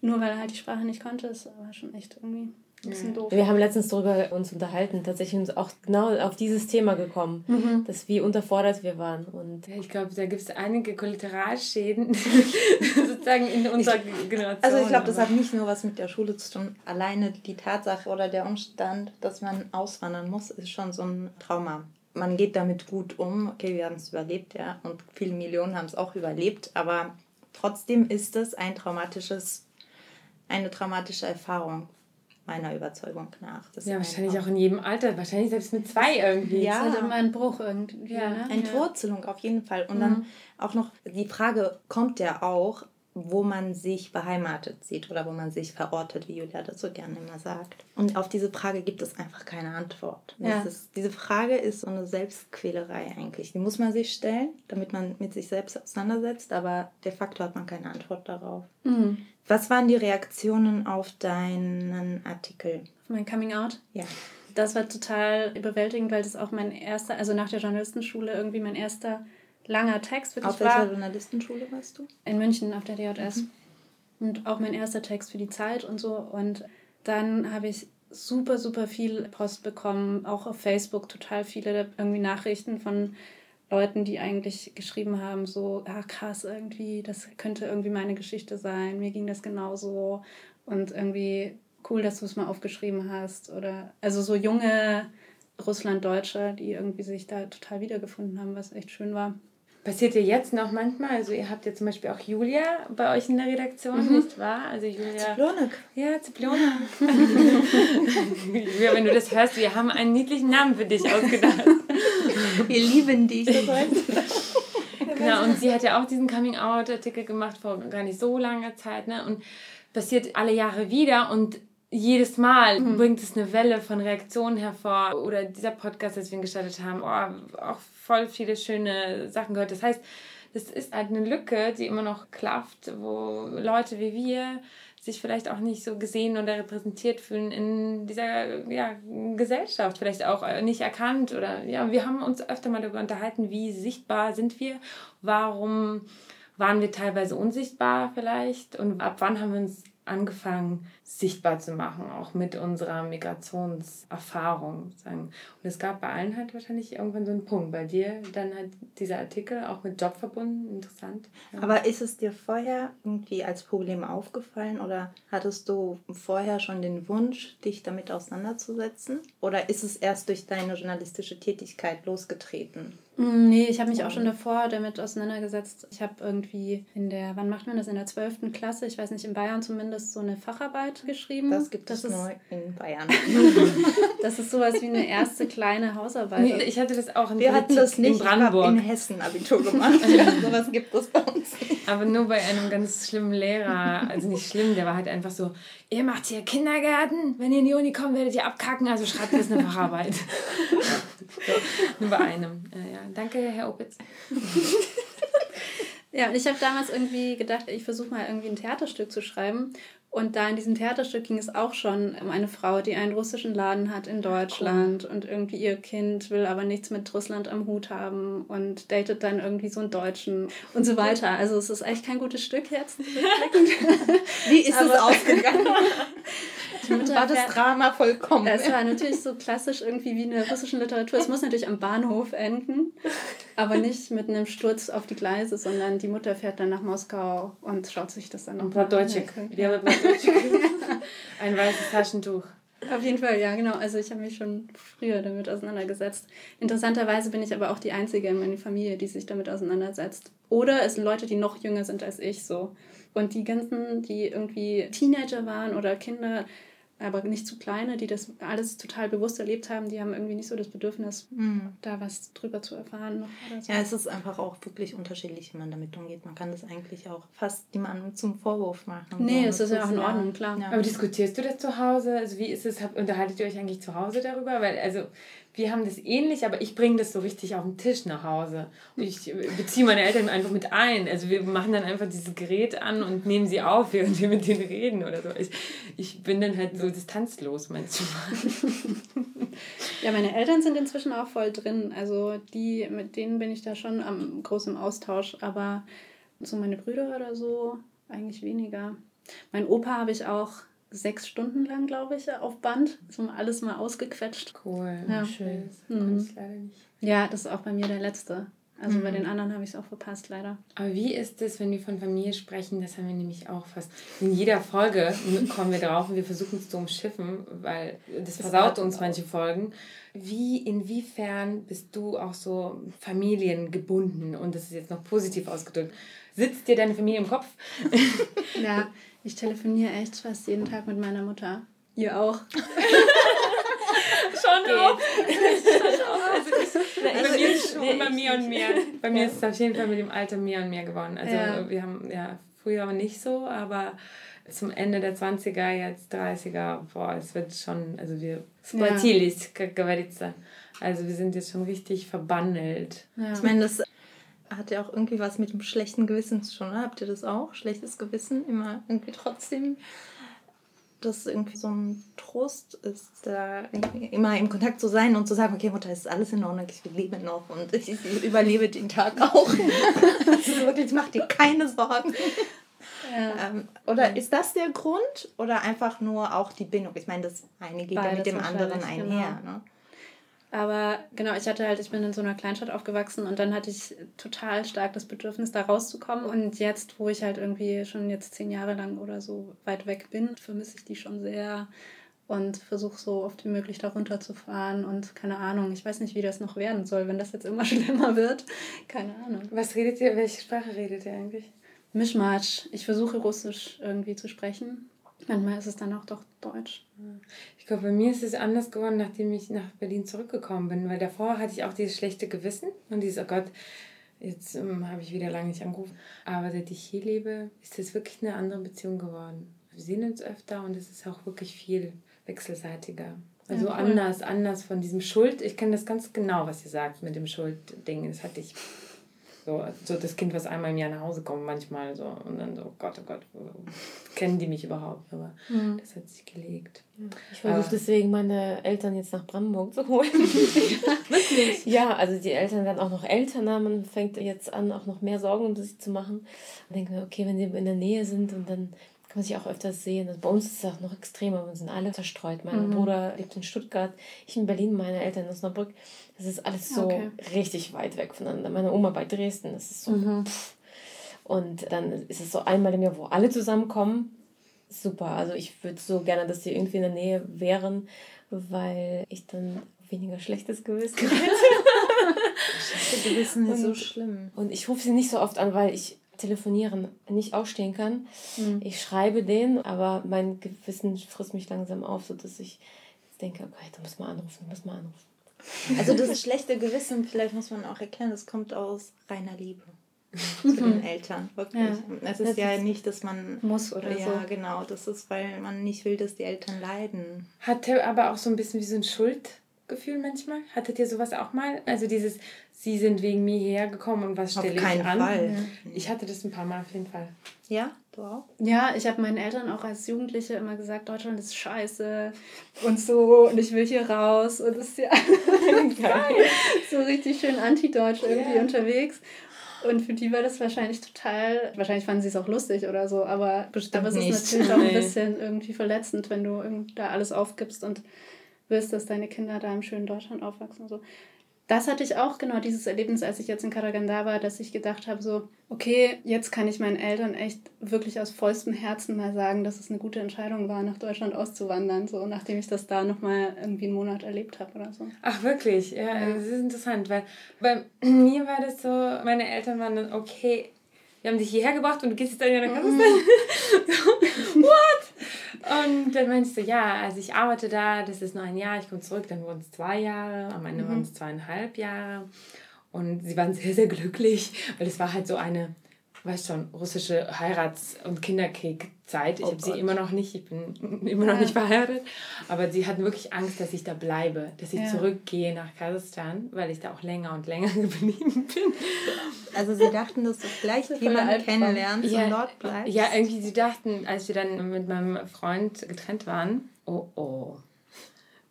S2: nur weil er halt die Sprache nicht konnte. Das war schon echt irgendwie bisschen
S3: doof. Wir haben letztens darüber uns unterhalten, tatsächlich uns auch genau auf dieses Thema gekommen, mhm. dass wie unterfordert wir waren. Und
S1: ja, ich glaube, da gibt es einige Kollateralschäden sozusagen in unserer
S4: ich, Generation. Also ich glaube, das hat nicht nur was mit der Schule zu tun. Alleine die Tatsache oder der Umstand, dass man auswandern muss, ist schon so ein Trauma. Man geht damit gut um. Okay, wir haben es überlebt, ja, und viele Millionen haben es auch überlebt, aber trotzdem ist es ein traumatisches eine traumatische Erfahrung meiner Überzeugung nach.
S1: Das ja, wahrscheinlich auch in jedem Alter, wahrscheinlich selbst mit zwei irgendwie. Ja, das ist immer
S4: ein Bruch irgendwie. Ja. Ne? Entwurzelung auf jeden Fall. Und mhm. dann auch noch, die Frage kommt ja auch, wo man sich beheimatet sieht oder wo man sich verortet, wie Julia das so gerne immer sagt. Und auf diese Frage gibt es einfach keine Antwort. Ja. Ist, diese Frage ist so eine Selbstquälerei eigentlich. Die muss man sich stellen, damit man mit sich selbst auseinandersetzt, aber de facto hat man keine Antwort darauf. Mhm. Was waren die Reaktionen auf deinen Artikel?
S2: Auf mein Coming Out? Ja. Das war total überwältigend, weil das auch mein erster, also nach der Journalistenschule irgendwie mein erster langer Text
S4: wirklich Auf welcher war. Journalistenschule warst du?
S2: In München auf der DJS. Mhm. Und auch mein erster Text für die Zeit und so. Und dann habe ich super, super viel Post bekommen, auch auf Facebook total viele irgendwie Nachrichten von Leuten, die eigentlich geschrieben haben, so, ja krass, irgendwie, das könnte irgendwie meine Geschichte sein, mir ging das genauso und irgendwie cool, dass du es mal aufgeschrieben hast. Oder also so junge Russlanddeutsche, die irgendwie sich da total wiedergefunden haben, was echt schön war.
S1: Passiert ja jetzt noch manchmal, also ihr habt ja zum Beispiel auch Julia bei euch in der Redaktion, mhm. nicht wahr? Also Julia. Ziplonik. Ja, Ziplonik. Julia, wenn du das hörst, wir haben einen niedlichen Namen für dich ausgedacht. wir lieben dich. genau, und sie hat ja auch diesen Coming-out-Artikel gemacht vor gar nicht so langer Zeit, ne? Und passiert alle Jahre wieder und jedes Mal mhm. bringt es eine Welle von Reaktionen hervor. Oder dieser Podcast, den wir gestartet haben, oh, auch voll viele schöne Sachen gehört. Das heißt, das ist halt eine Lücke, die immer noch klafft, wo Leute wie wir sich vielleicht auch nicht so gesehen oder repräsentiert fühlen in dieser ja, Gesellschaft, vielleicht auch nicht erkannt oder ja, wir haben uns öfter mal darüber unterhalten, wie sichtbar sind wir, warum waren wir teilweise unsichtbar vielleicht und ab wann haben wir uns angefangen sichtbar zu machen, auch mit unserer Migrationserfahrung. Sagen. Und es gab bei allen halt wahrscheinlich irgendwann so einen Punkt. Bei dir dann halt dieser Artikel auch mit Job verbunden, interessant.
S4: Ja. Aber ist es dir vorher irgendwie als Problem aufgefallen oder hattest du vorher schon den Wunsch, dich damit auseinanderzusetzen? Oder ist es erst durch deine journalistische Tätigkeit losgetreten?
S2: Mm, nee, ich habe mich auch schon davor damit auseinandergesetzt. Ich habe irgendwie in der, wann macht man das, in der 12. Klasse, ich weiß nicht, in Bayern zumindest, so eine Facharbeit geschrieben. Das gibt das es ist, nur in Bayern. das ist sowas wie eine erste kleine Hausarbeit. Nee, ich hatte das auch in, Wir hatten das
S1: nicht, in Brandenburg. in Hessen Abitur gemacht. sowas gibt es bei uns. Aber nur bei einem ganz schlimmen Lehrer, also nicht schlimm, der war halt einfach so, ihr macht hier Kindergarten, wenn ihr in die Uni kommt, werdet ihr abkacken, also schreibt jetzt eine Facharbeit. nur bei einem. Ja, ja. Danke, Herr Opitz.
S2: ja, und ich habe damals irgendwie gedacht, ich versuche mal irgendwie ein Theaterstück zu schreiben. Und da in diesem Theaterstück ging es auch schon um eine Frau, die einen russischen Laden hat in Deutschland cool. und irgendwie ihr Kind will aber nichts mit Russland am Hut haben und datet dann irgendwie so einen Deutschen und so weiter. Also es ist echt kein gutes Stück jetzt. Wie ist es ausgegangen? war das Drama vollkommen. Es war natürlich so klassisch irgendwie wie in der russischen Literatur. Es muss natürlich am Bahnhof enden, aber nicht mit einem Sturz auf die Gleise, sondern die Mutter fährt dann nach Moskau und schaut sich das dann an. Deutsche. Ja, Ein weißes Taschentuch. Auf jeden Fall, ja, genau. Also ich habe mich schon früher damit auseinandergesetzt. Interessanterweise bin ich aber auch die Einzige in meiner Familie, die sich damit auseinandersetzt. Oder es sind Leute, die noch jünger sind als ich so. Und die ganzen, die irgendwie Teenager waren oder Kinder, aber nicht zu kleine, die das alles total bewusst erlebt haben, die haben irgendwie nicht so das Bedürfnis, mhm. da was drüber zu erfahren.
S4: So. Ja, es ist einfach auch wirklich unterschiedlich, wie man damit umgeht. Man kann das eigentlich auch fast niemandem zum Vorwurf machen. Nee, es ist ja auch
S1: in Ordnung, klar. Ja. Aber diskutierst du das zu Hause? Also wie ist es, unterhaltet ihr euch eigentlich zu Hause darüber? Weil, also wir haben das ähnlich, aber ich bringe das so richtig auf den Tisch nach Hause. Und ich beziehe meine Eltern einfach mit ein. Also wir machen dann einfach dieses Gerät an und nehmen sie auf, während wir mit denen reden oder so. Ich, ich bin dann halt so distanzlos manchmal.
S2: ja, meine Eltern sind inzwischen auch voll drin. Also die, mit denen bin ich da schon am großen Austausch, aber so meine Brüder oder so eigentlich weniger. Mein Opa habe ich auch sechs Stunden lang, glaube ich, auf Band. So alles mal ausgequetscht. Cool, ja. schön. Mhm. Ja, das ist auch bei mir der letzte. Also mhm. bei den anderen habe ich es auch verpasst, leider.
S1: Aber wie ist es, wenn wir von Familie sprechen? Das haben wir nämlich auch fast in jeder Folge kommen wir drauf und wir versuchen es zu umschiffen, weil das, das versaut uns manche Folgen. Wie, inwiefern bist du auch so familiengebunden? Und das ist jetzt noch positiv ausgedrückt. Sitzt dir deine Familie im Kopf?
S2: ja, Ich telefoniere echt fast jeden Tag mit meiner Mutter. Ihr auch.
S1: Schon auch. Also, bei mir ist schon immer mehr und mehr. Bei mir ist es auf jeden Fall mit dem Alter mehr und mehr geworden. Also
S2: Ja.
S1: wir haben ja früher nicht so, aber zum Ende der 20er, jetzt 30er, boah, es wird schon, also wir splatilis, как говорится. Also wir sind jetzt schon richtig verbandelt.
S2: Ja.
S4: Ich meine, das hat ja auch irgendwie was mit dem schlechten Gewissen zu tun. Oder? Habt ihr das auch? Schlechtes Gewissen? Immer irgendwie trotzdem, dass irgendwie so ein Trost ist, da immer im Kontakt zu sein und zu sagen, okay, Mutter, ist alles in Ordnung, ich lebe noch und ich, überlebe den Tag auch. also wirklich, mach dir keine Sorgen. Ähm, oder ist das der Grund oder einfach nur auch die Bindung? Ich meine, das eine geht ja mit
S2: Beides
S4: dem anderen einher.
S2: genau.
S4: Ne?
S2: Aber genau, ich hatte halt, ich bin in so einer Kleinstadt aufgewachsen und dann hatte ich total stark das Bedürfnis, da rauszukommen. Und jetzt, wo ich halt irgendwie schon jetzt zehn Jahre lang oder so weit weg bin, vermisse ich die schon sehr und versuche so oft wie möglich da runterzufahren. Und keine Ahnung, ich weiß nicht, wie das noch werden soll, wenn das jetzt immer schlimmer wird. Keine Ahnung.
S1: Was redet ihr, welche Sprache redet ihr eigentlich?
S2: Mischmasch. Ich versuche Russisch irgendwie zu sprechen. Manchmal ist es dann auch doch Deutsch.
S1: Ich glaube, bei mir ist es anders geworden, nachdem ich nach Berlin zurückgekommen bin, weil davor hatte ich auch dieses schlechte Gewissen und dieses, oh Gott, jetzt ähm, habe ich wieder lange nicht angerufen. Aber seit ich hier lebe, ist es wirklich eine andere Beziehung geworden. Wir sehen uns öfter und es ist auch wirklich viel wechselseitiger. Also
S2: Ja,
S1: anders, anders von diesem Schuld. Ich kenne das ganz genau, was ihr sagt mit dem Schuldding. Das hatte ich so, so das Kind, was einmal im Jahr nach Hause kommt, manchmal so. Und dann so, oh Gott, oh Gott, kennen die mich überhaupt? Aber das hat sich gelegt.
S3: Ich versuche
S1: Ah.
S3: deswegen meine Eltern jetzt nach Brandenburg zu holen. Wirklich? Ja, also die Eltern werden auch noch älter, ne? man fängt jetzt an, auch noch mehr Sorgen um sich zu machen. Und denke mir, okay, wenn sie in der Nähe sind und dann kann man sich auch öfters sehen. Also bei uns ist es auch noch extremer, wir sind alle verstreut. Mein Bruder lebt in Stuttgart, ich in Berlin, meine Eltern in Osnabrück. Das ist alles so
S2: Okay.
S3: richtig weit weg voneinander. Meine Oma bei Dresden, das ist so pff. Und dann ist es so einmal im Jahr, wo alle zusammenkommen. Super. Also ich würde so gerne, dass die irgendwie in der Nähe wären, weil ich dann weniger schlechtes Gewissen hätte.
S4: Das Gewissen ist so
S3: Und-
S4: schlimm.
S3: Und ich rufe sie nicht so oft an, weil ich telefonieren nicht ausstehen kann. Ich schreibe denen, aber mein Gewissen frisst mich langsam auf, sodass ich denke, okay, du musst mal anrufen, du musst mal anrufen.
S4: Also das schlechte Gewissen, vielleicht muss man auch erklären, das kommt aus reiner Liebe zu den Eltern, wirklich.
S2: Ja.
S4: Es ist
S2: Das
S4: ja
S2: ist-
S4: nicht, dass man...
S2: Muss oder
S4: ja,
S2: so.
S4: genau. Das ist, weil man nicht will, dass die Eltern leiden.
S1: Hatte aber auch so ein bisschen wie so ein Schuldgefühl manchmal. Hattet ihr sowas auch mal? Also dieses, sie sind wegen mir hierher gekommen und was stelle ich
S4: keinen
S1: an?
S4: Fall.
S1: Ich hatte das ein paar Mal auf jeden Fall.
S4: Ja, du auch?
S2: Ja, ich habe meinen Eltern auch als Jugendliche immer gesagt, Deutschland ist scheiße und so und ich will hier raus und es ist ja so richtig schön anti-deutsch irgendwie
S1: Ja.
S2: unterwegs. Und für die war das wahrscheinlich total, wahrscheinlich fanden sie es auch lustig oder so, aber,
S4: Bestimmt
S2: aber es
S4: nicht.
S2: ist natürlich auch ein bisschen irgendwie verletzend, wenn du irgend- da alles aufgibst und willst, dass deine Kinder da im schönen Deutschland aufwachsen und so. Das hatte ich auch genau dieses Erlebnis, als ich jetzt in Karaganda war, dass ich gedacht habe, so, okay, jetzt kann ich meinen Eltern echt wirklich aus vollstem Herzen mal sagen, dass es eine gute Entscheidung war, nach Deutschland auszuwandern, so nachdem ich das da nochmal irgendwie einen Monat erlebt habe oder so.
S1: Ach, wirklich? Ja, das ist interessant, weil bei mir war das so, meine Eltern waren dann, okay, wir haben dich hierher gebracht und du gehst jetzt dann wieder nach Kasachstan. What? Und dann meinst du, ja, also ich arbeite da, das ist nur ein Jahr, ich komme zurück, dann wurden es zwei Jahre, am Ende waren es zweieinhalb Jahre. Und sie waren sehr, sehr glücklich, weil es war halt so eine, weißt schon, russische Heirats- und Kinderkriegzeit. Ich
S4: Oh
S1: habe sie immer noch nicht, ich bin immer noch nicht verheiratet, aber sie hatten wirklich Angst, dass ich da bleibe, dass ich
S2: Ja.
S1: zurückgehe nach Kasachstan, weil ich da auch länger und länger geblieben bin.
S4: Also sie dachten, dass du vielleicht
S2: voll
S4: jemanden kennenlernst und dort bleibst.
S1: ja, irgendwie, sie dachten, als wir dann mit meinem Freund getrennt waren, oh oh,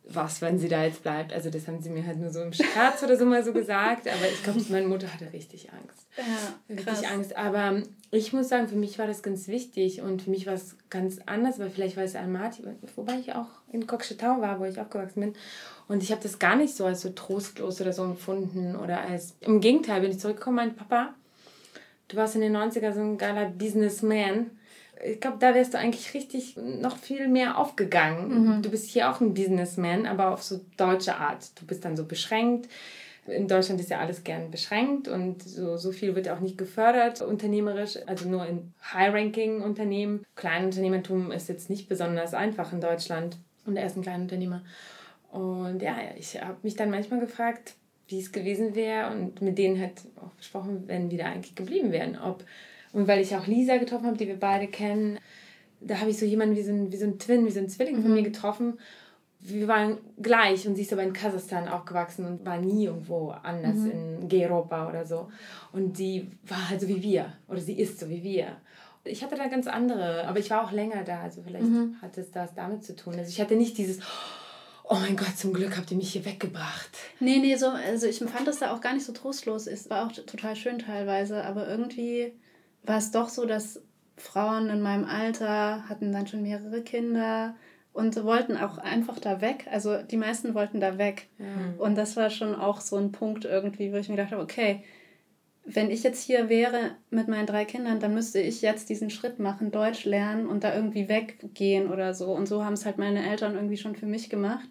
S1: was, wenn sie da jetzt bleibt? Also das haben sie mir halt nur so im Scherz oder so mal so gesagt, aber ich glaube, meine Mutter hatte richtig Angst.
S2: Ja,
S1: Richtig Angst. Aber ich muss sagen, für mich war das ganz wichtig und für mich war es ganz anders, weil vielleicht war es Almaty, wobei ich auch in Kokschetau war, wo ich aufgewachsen bin. Und ich habe das gar nicht so als so trostlos oder so empfunden oder als. Im Gegenteil, bin ich zurückgekommen, mein Papa, du warst in den 90er so ein geiler Businessman. Ich glaube, da wärst du eigentlich richtig noch viel mehr aufgegangen. Mhm. Du bist hier auch ein Businessman, aber auf so deutsche Art. Du bist dann so beschränkt. In Deutschland ist ja alles gern beschränkt und so, so viel wird auch nicht gefördert unternehmerisch, also nur in High-Ranking-Unternehmen. Kleinunternehmertum ist jetzt nicht besonders einfach in Deutschland und er ist ein Kleinunternehmer. Und ja, ich habe mich dann manchmal gefragt, wie es gewesen wäre und mit denen halt auch besprochen, wenn wir da eigentlich geblieben wären. Ob, und weil ich auch Lisa getroffen habe, die wir beide kennen, da habe ich so jemanden wie so ein, wie so ein Twin, wie so ein Zwilling mhm. von mir getroffen wir waren gleich und sie ist aber in Kasachstan aufgewachsen und war nie irgendwo anders mhm. in Europa oder so. Und sie war halt so wie wir oder sie ist so wie wir. Ich hatte da ganz andere, aber ich war auch länger da, also vielleicht mhm. hat es das damit zu tun. Also ich hatte nicht dieses, oh mein Gott, zum Glück habt ihr mich hier weggebracht.
S2: Nee, nee, so, also ich fand das da auch gar nicht so trostlos. Es war auch total schön teilweise, aber irgendwie war es doch so, dass Frauen in meinem Alter hatten dann schon mehrere Kinder und wollten auch einfach da weg. Also die meisten wollten da weg. Ja. Und das war schon auch so ein Punkt irgendwie, wo ich mir gedacht habe, okay, wenn ich jetzt hier wäre mit meinen drei Kindern, dann müsste ich jetzt diesen Schritt machen, Deutsch lernen und da irgendwie weggehen oder so. Und so haben es halt meine Eltern irgendwie schon für mich gemacht.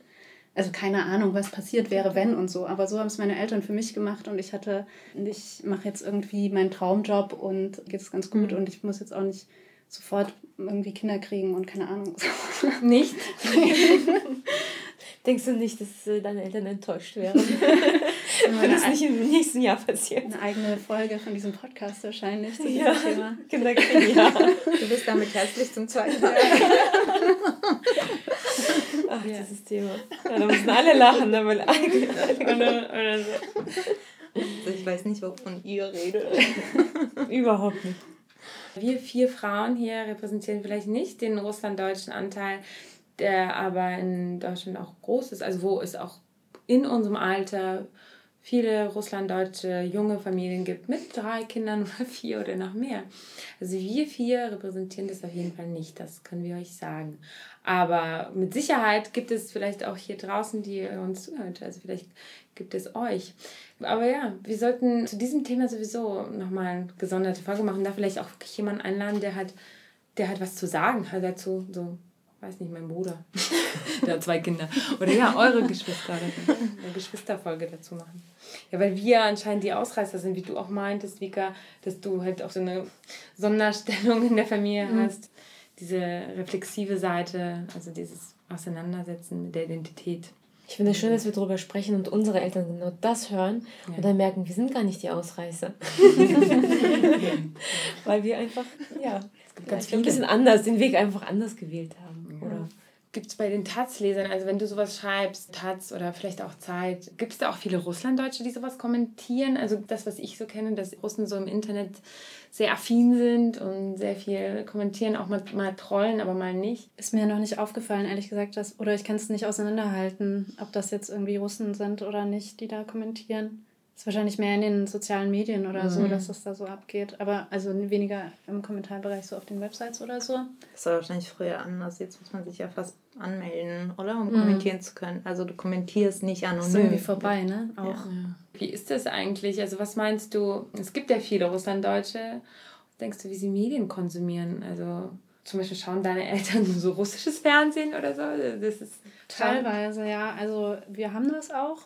S2: Also keine Ahnung, was passiert wäre, wenn und so. Aber so haben es meine Eltern für mich gemacht und ich hatte, ich mache jetzt irgendwie meinen Traumjob und geht es ganz gut mhm. und ich muss jetzt auch nicht sofort irgendwie Kinder kriegen und keine Ahnung. Nicht?
S3: Denkst du nicht, dass äh, deine Eltern enttäuscht wären? Wenn es nicht im nächsten Jahr passiert.
S2: Eine eigene Folge von diesem Podcast wahrscheinlich zu diesem ja, Thema.
S4: Kinder kriegen, ja. Du bist damit herzlich zum zweiten Mal.
S3: Ach, ja. dieses Thema. Ja, da müssen alle lachen, ne, weil oder, oder so.
S4: Also ich weiß nicht, wovon ihr redet.
S3: Überhaupt nicht.
S1: Wir vier Frauen hier repräsentieren vielleicht nicht den russlanddeutschen Anteil, der aber in Deutschland auch groß ist, also wo es auch in unserem Alter viele russlanddeutsche junge Familien gibt mit drei Kindern oder vier oder noch mehr. Also wir vier repräsentieren das auf jeden Fall nicht, das können wir euch sagen. Aber mit Sicherheit gibt es vielleicht auch hier draußen, die uns zuhört. Also vielleicht gibt es euch. Aber ja, wir sollten zu diesem Thema sowieso nochmal eine gesonderte Folge machen. Da vielleicht auch wirklich jemanden einladen, der hat, der hat was zu sagen hat dazu. So, weiß nicht, mein Bruder. der hat zwei Kinder. Oder ja, eure Geschwister. Eine Geschwisterfolge dazu machen. Ja, weil wir anscheinend die Ausreißer sind, wie du auch meintest, Vika, dass du halt auch so eine Sonderstellung in der Familie mhm. hast. Diese reflexive Seite, also dieses Auseinandersetzen mit der Identität.
S3: Ich finde es schön, dass wir darüber sprechen und unsere Eltern genau das hören ja. und dann merken, wir sind gar nicht die Ausreißer. Weil wir einfach, ja, ganz ein bisschen anders, den Weg einfach anders gewählt haben. Ja. Oder
S1: Gibt es bei den Taz-Lesern, also wenn du sowas schreibst, Taz oder vielleicht auch Zeit, gibt es da auch viele Russlanddeutsche, die sowas kommentieren? Also das, was ich so kenne, dass Russen so im Internet sehr affin sind und sehr viel kommentieren, auch mal, mal trollen, aber mal nicht.
S2: Ist mir noch nicht aufgefallen, ehrlich gesagt, dass, oder ich kann es nicht auseinanderhalten, ob das jetzt irgendwie Russen sind oder nicht, die da kommentieren ist wahrscheinlich mehr in den sozialen Medien oder mhm. so, dass das da so abgeht. Aber also weniger im Kommentarbereich so auf den Websites oder so.
S4: Das war wahrscheinlich früher anders. Jetzt muss man sich ja fast anmelden, oder? Um mhm. kommentieren zu können. Also du kommentierst nicht anonym. Das ist irgendwie
S2: vorbei, ne? Auch. Ja.
S1: Wie ist das eigentlich? Also was meinst du? Es gibt ja viele Russlanddeutsche. Denkst du, wie sie Medien konsumieren? Also zum Beispiel schauen deine Eltern so russisches Fernsehen oder so? Das ist
S2: Teilweise, ja. Also wir haben das auch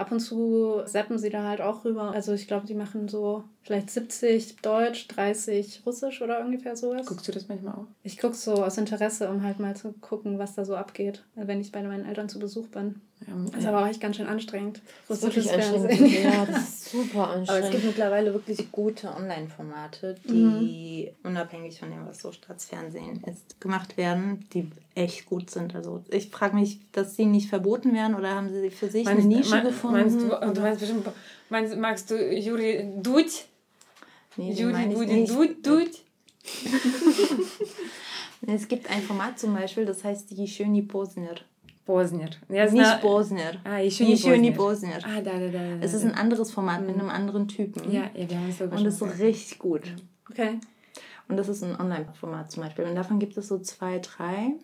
S2: ab und zu seppen sie da halt auch rüber. Also ich glaube, die machen so vielleicht 70 Deutsch, 30 Russisch oder ungefähr sowas.
S1: Guckst du das manchmal auch?
S2: Ich gucke so aus Interesse, um halt mal zu gucken, was da so abgeht, wenn ich bei meinen Eltern zu Besuch bin. Ja, das ist aber auch echt ganz schön anstrengend. Russisches Fernsehen.
S4: Ja, das ist super anstrengend. Aber es gibt mittlerweile wirklich gute Online-Formate, die mhm. unabhängig von dem, was so Staatsfernsehen ist, gemacht werden, die echt gut sind. Also ich frage mich, dass sie nicht verboten werden oder haben sie für sich meinst, eine Nische mein, gefunden?
S1: Meinst du, du meinst bestimmt, meinst, magst du Juri Dudj? Nee, Juri
S4: Dudj Dudj? es gibt ein Format zum Beispiel, das heißt die Schöni Posner.
S1: Bosnier.
S4: Ja, nicht Bosnier. Ah, Ishuni Bosnier. Bosnier. Ah, da, da, da, da. Es ist ein anderes Format mhm. mit einem anderen Typen. Ja, ja wir haben es so Und das ist richtig gut. Okay. Und das ist ein Online-Format zum Beispiel. Und davon gibt es so zwei, drei,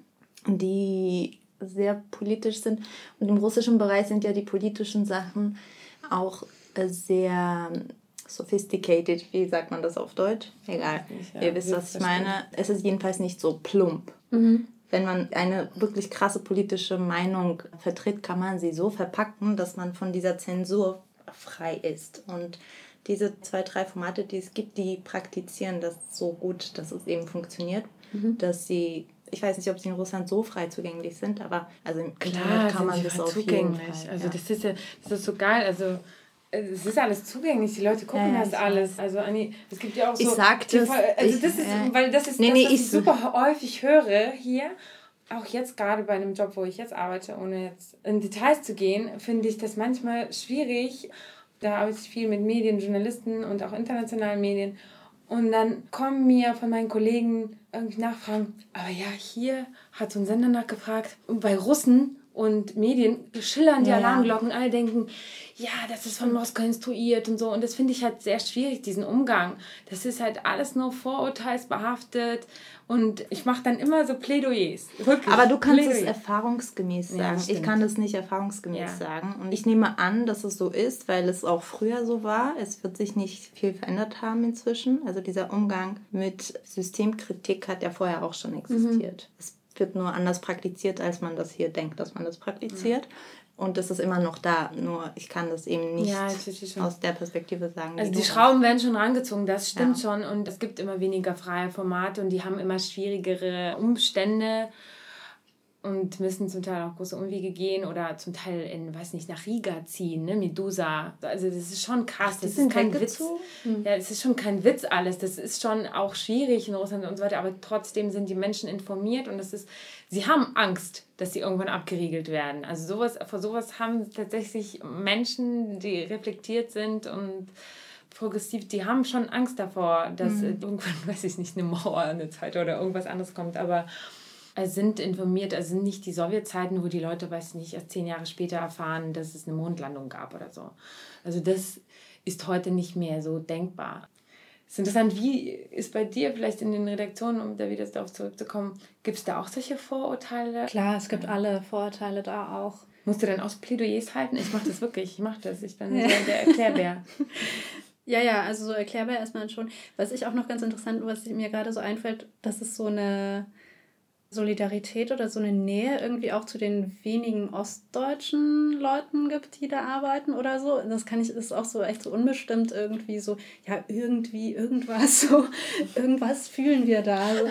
S4: die sehr politisch sind. Und im russischen Bereich sind ja die politischen Sachen auch äh, sehr sophisticated, wie sagt man das auf Deutsch? Egal. Ja, Ihr wisst, was ich meine. Es ist jedenfalls nicht so plump. Mhm. Wenn man eine wirklich krasse politische Meinung vertritt, kann man sie so verpacken, dass man von dieser Zensur frei ist. Und diese zwei, drei Formate, die es gibt, die praktizieren das so gut, dass es eben funktioniert, mhm. dass sie ich weiß nicht, ob sie in Russland so frei zugänglich sind, aber also im Klar, Internet kann man das
S1: auf zugänglich. jeden Fall. Also ja. das ist ja, das ist so geil. Also es ist alles zugänglich, die Leute gucken ja, ja, das alles. Also Anni, es gibt ja auch so. Ich sag das. Also das ist, äh, weil das ist nee, das, nee, was ich, super häufig höre hier. Auch jetzt gerade bei einem Job, wo ich jetzt arbeite, ohne jetzt in Details zu gehen, finde ich das manchmal schwierig. Da arbeite ich viel mit Medien, Journalisten und auch internationalen Medien. Und dann kommen mir von meinen Kollegen irgendwie Nachfragen, aber ja, hier hat so ein Sender nachgefragt, bei Russen und Medien schillern die ja, Alarmglocken, alle denken, ja, das ist von Moskau instruiert und so. Und das finde ich halt sehr schwierig, diesen Umgang. Das ist halt alles nur vorurteilsbehaftet. Und ich mache dann immer so Plädoyers. Wirklich.
S4: Aber du kannst Plädoyer. es erfahrungsgemäß sagen. Ja, ich kann das nicht erfahrungsgemäß ja. sagen. Und ich nehme an, dass es so ist, weil es auch früher so war. Es wird sich nicht viel verändert haben inzwischen. Also dieser Umgang mit Systemkritik hat ja vorher auch schon existiert. Mhm. Es wird nur anders praktiziert, als man das hier denkt, dass man das praktiziert. Ja. Und das ist immer noch da, nur ich kann das eben nicht ja, aus der Perspektive sagen.
S1: Also die Schrauben werden schon rangezogen, das stimmt ja. schon. Und es gibt immer weniger freie Formate und die haben immer schwierigere Umstände und müssen zum Teil auch große Umwege gehen oder zum Teil in, weiß nicht, nach Riga ziehen, ne, Medusa. Also das ist schon krass. Das ist kein Witz. Hm. Ja, es ist schon kein Witz alles. Das ist schon auch schwierig in Russland und so weiter. Aber trotzdem sind die Menschen informiert und das ist, sie haben Angst, dass sie irgendwann abgeriegelt werden. Also sowas, vor sowas haben tatsächlich Menschen, die reflektiert sind und progressiv, die haben schon Angst davor, dass mhm. irgendwann, weiß ich nicht, eine Mauer, eine Zeit oder irgendwas anderes kommt. Aber sind informiert, also sind nicht die Sowjetzeiten, wo die Leute, weiß nicht, erst zehn Jahre später erfahren, dass es eine Mondlandung gab oder so. Also das ist heute nicht mehr so denkbar. Es ist interessant, wie ist bei dir vielleicht in den Redaktionen, um da wieder darauf zurückzukommen, gibt es da auch solche Vorurteile?
S2: Klar, es gibt alle Vorurteile da auch.
S1: Musst du dann aus Plädoyers halten? Ich mache das wirklich, ich mache das. Ich bin ja. der Erklärbär.
S2: Ja, ja, also so erklärbar erstmal schon. Was ich auch noch ganz interessant, was mir gerade so einfällt, das ist so eine Solidarität oder so eine Nähe irgendwie auch zu den wenigen ostdeutschen Leuten gibt, die da arbeiten oder so. Das kann ich, ist auch so echt so unbestimmt irgendwie so, ja, irgendwie, irgendwas, so, irgendwas fühlen wir da. Ja,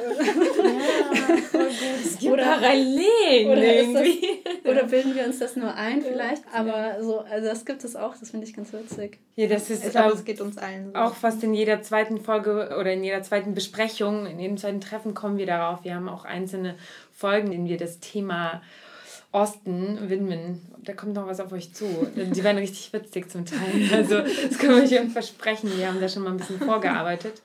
S2: voll gut. Es gibt oder, Parallelen oder irgendwie. Das, oder bilden wir uns das nur ein vielleicht, aber so, also das gibt es auch, das finde ich ganz witzig.
S1: Ja, das ist, ich glaube, es geht uns allen so. Auch fast in jeder zweiten Folge oder in jeder zweiten Besprechung, in jedem zweiten Treffen kommen wir darauf. Wir haben auch einzelne Folgen, in denen wir das Thema Osten widmen. Da kommt noch was auf euch zu. Die werden richtig witzig zum Teil. Also, das können wir euch versprechen. Wir haben da schon mal ein bisschen vorgearbeitet.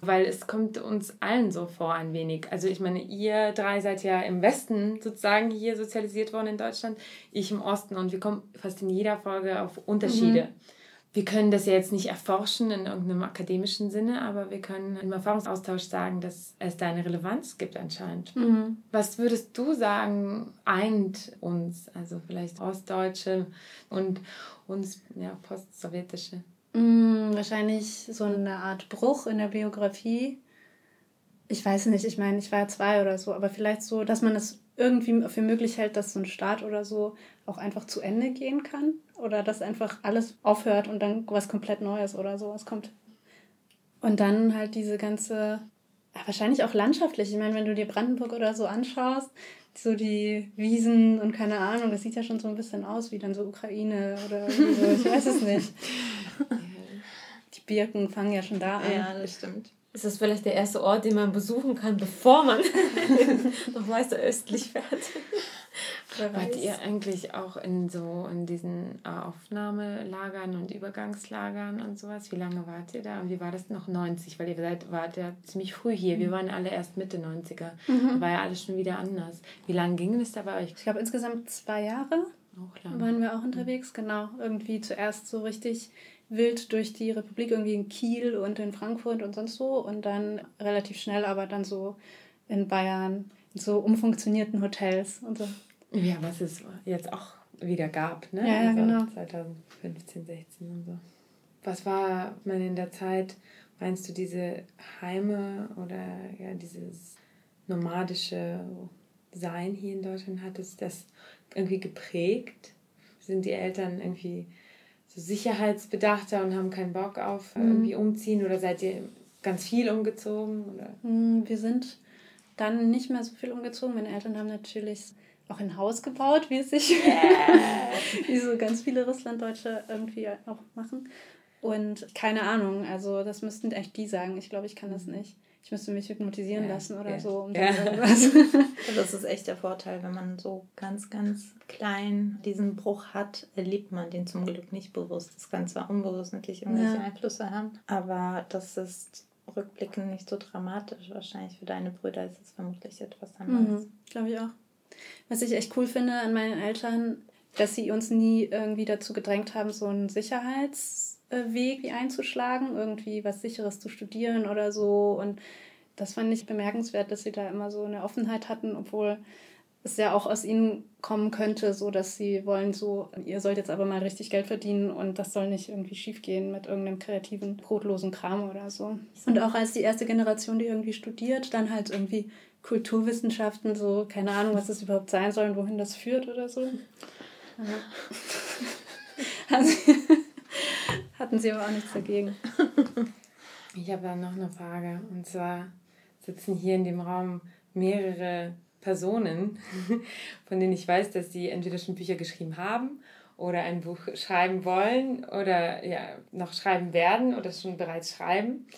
S1: Weil es kommt uns allen so vor ein wenig. Also ich meine, ihr drei seid ja im Westen sozusagen hier sozialisiert worden in Deutschland, ich im Osten und wir kommen fast in jeder Folge auf Unterschiede. Mhm wir können das ja jetzt nicht erforschen in irgendeinem akademischen Sinne, aber wir können im Erfahrungsaustausch sagen, dass es da eine Relevanz gibt anscheinend. Mhm. Was würdest du sagen, eint uns, also vielleicht Ostdeutsche und uns ja, Postsowjetische?
S2: Mhm, wahrscheinlich so eine Art Bruch in der Biografie. Ich weiß nicht, ich meine, ich war zwei oder so, aber vielleicht so, dass man es irgendwie für möglich hält, dass so ein Staat oder so auch einfach zu Ende gehen kann oder dass einfach alles aufhört und dann was komplett Neues oder sowas kommt. Und dann halt diese ganze, wahrscheinlich auch landschaftlich. Ich meine, wenn du dir Brandenburg oder so anschaust, so die Wiesen und keine Ahnung, das sieht ja schon so ein bisschen aus wie dann so Ukraine oder so, ich weiß es nicht. Die Birken fangen ja schon da an.
S3: Ja, das stimmt. Ist das vielleicht der erste Ort, den man besuchen kann, bevor man noch weiter östlich fährt?
S1: Wart ihr eigentlich auch in so in diesen äh, Aufnahmelagern und Übergangslagern und sowas? Wie lange wart ihr da? Und wie war das noch 90? Weil ihr seid, wart ja ziemlich früh hier. Wir mhm. waren alle erst Mitte 90er. Mhm. Da war ja alles schon wieder anders. Wie lange ging es da bei euch?
S2: Ich glaube insgesamt zwei Jahre. Auch lang. Waren wir auch unterwegs, genau. Irgendwie zuerst so richtig wild durch die Republik, irgendwie in Kiel und in Frankfurt und sonst so. Und dann relativ schnell, aber dann so in Bayern, in so umfunktionierten Hotels und so.
S1: Ja, was es jetzt auch wieder gab, ne? Ja, ja also genau. 2015, 16 und so. Was war man in der Zeit, meinst du, diese Heime oder ja, dieses nomadische Sein hier in Deutschland, hat es das irgendwie geprägt? Sind die Eltern irgendwie so sicherheitsbedachter und haben keinen Bock auf mhm. irgendwie umziehen oder seid ihr ganz viel umgezogen? Oder?
S2: Hm, wir sind dann nicht mehr so viel umgezogen. Meine Eltern haben natürlich auch ein Haus gebaut, wie es sich yeah. wie so ganz viele Russlanddeutsche irgendwie auch machen. Und keine Ahnung, also das müssten echt die sagen. Ich glaube, ich kann das nicht. Ich müsste mich hypnotisieren ja, lassen oder ja. so. Um ja.
S4: irgendwas. das ist echt der Vorteil, wenn man so ganz, ganz klein diesen Bruch hat, erlebt man den zum Glück nicht bewusst. Das kann zwar unbewusst natürlich irgendwelche Einflüsse haben, aber das ist rückblickend nicht so dramatisch. Wahrscheinlich für deine Brüder ist es vermutlich etwas anderes.
S2: Mhm, Glaube ich auch. Was ich echt cool finde an meinen Eltern, dass sie uns nie irgendwie dazu gedrängt haben, so einen Sicherheits Weg wie einzuschlagen, irgendwie was Sicheres zu studieren oder so. Und das fand ich bemerkenswert, dass sie da immer so eine Offenheit hatten, obwohl es ja auch aus ihnen kommen könnte, so dass sie wollen, so, ihr sollt jetzt aber mal richtig Geld verdienen und das soll nicht irgendwie schiefgehen mit irgendeinem kreativen, brotlosen Kram oder so. Und auch als die erste Generation, die irgendwie studiert, dann halt irgendwie Kulturwissenschaften, so, keine Ahnung, was das überhaupt sein soll und wohin das führt oder so. Ja.
S1: also, hatten sie aber auch nichts dagegen. Ich habe da noch eine Frage. Und zwar sitzen hier in dem Raum mehrere Personen, von denen ich weiß, dass sie entweder schon Bücher geschrieben haben oder ein Buch schreiben wollen oder ja, noch schreiben werden oder schon bereits schreiben.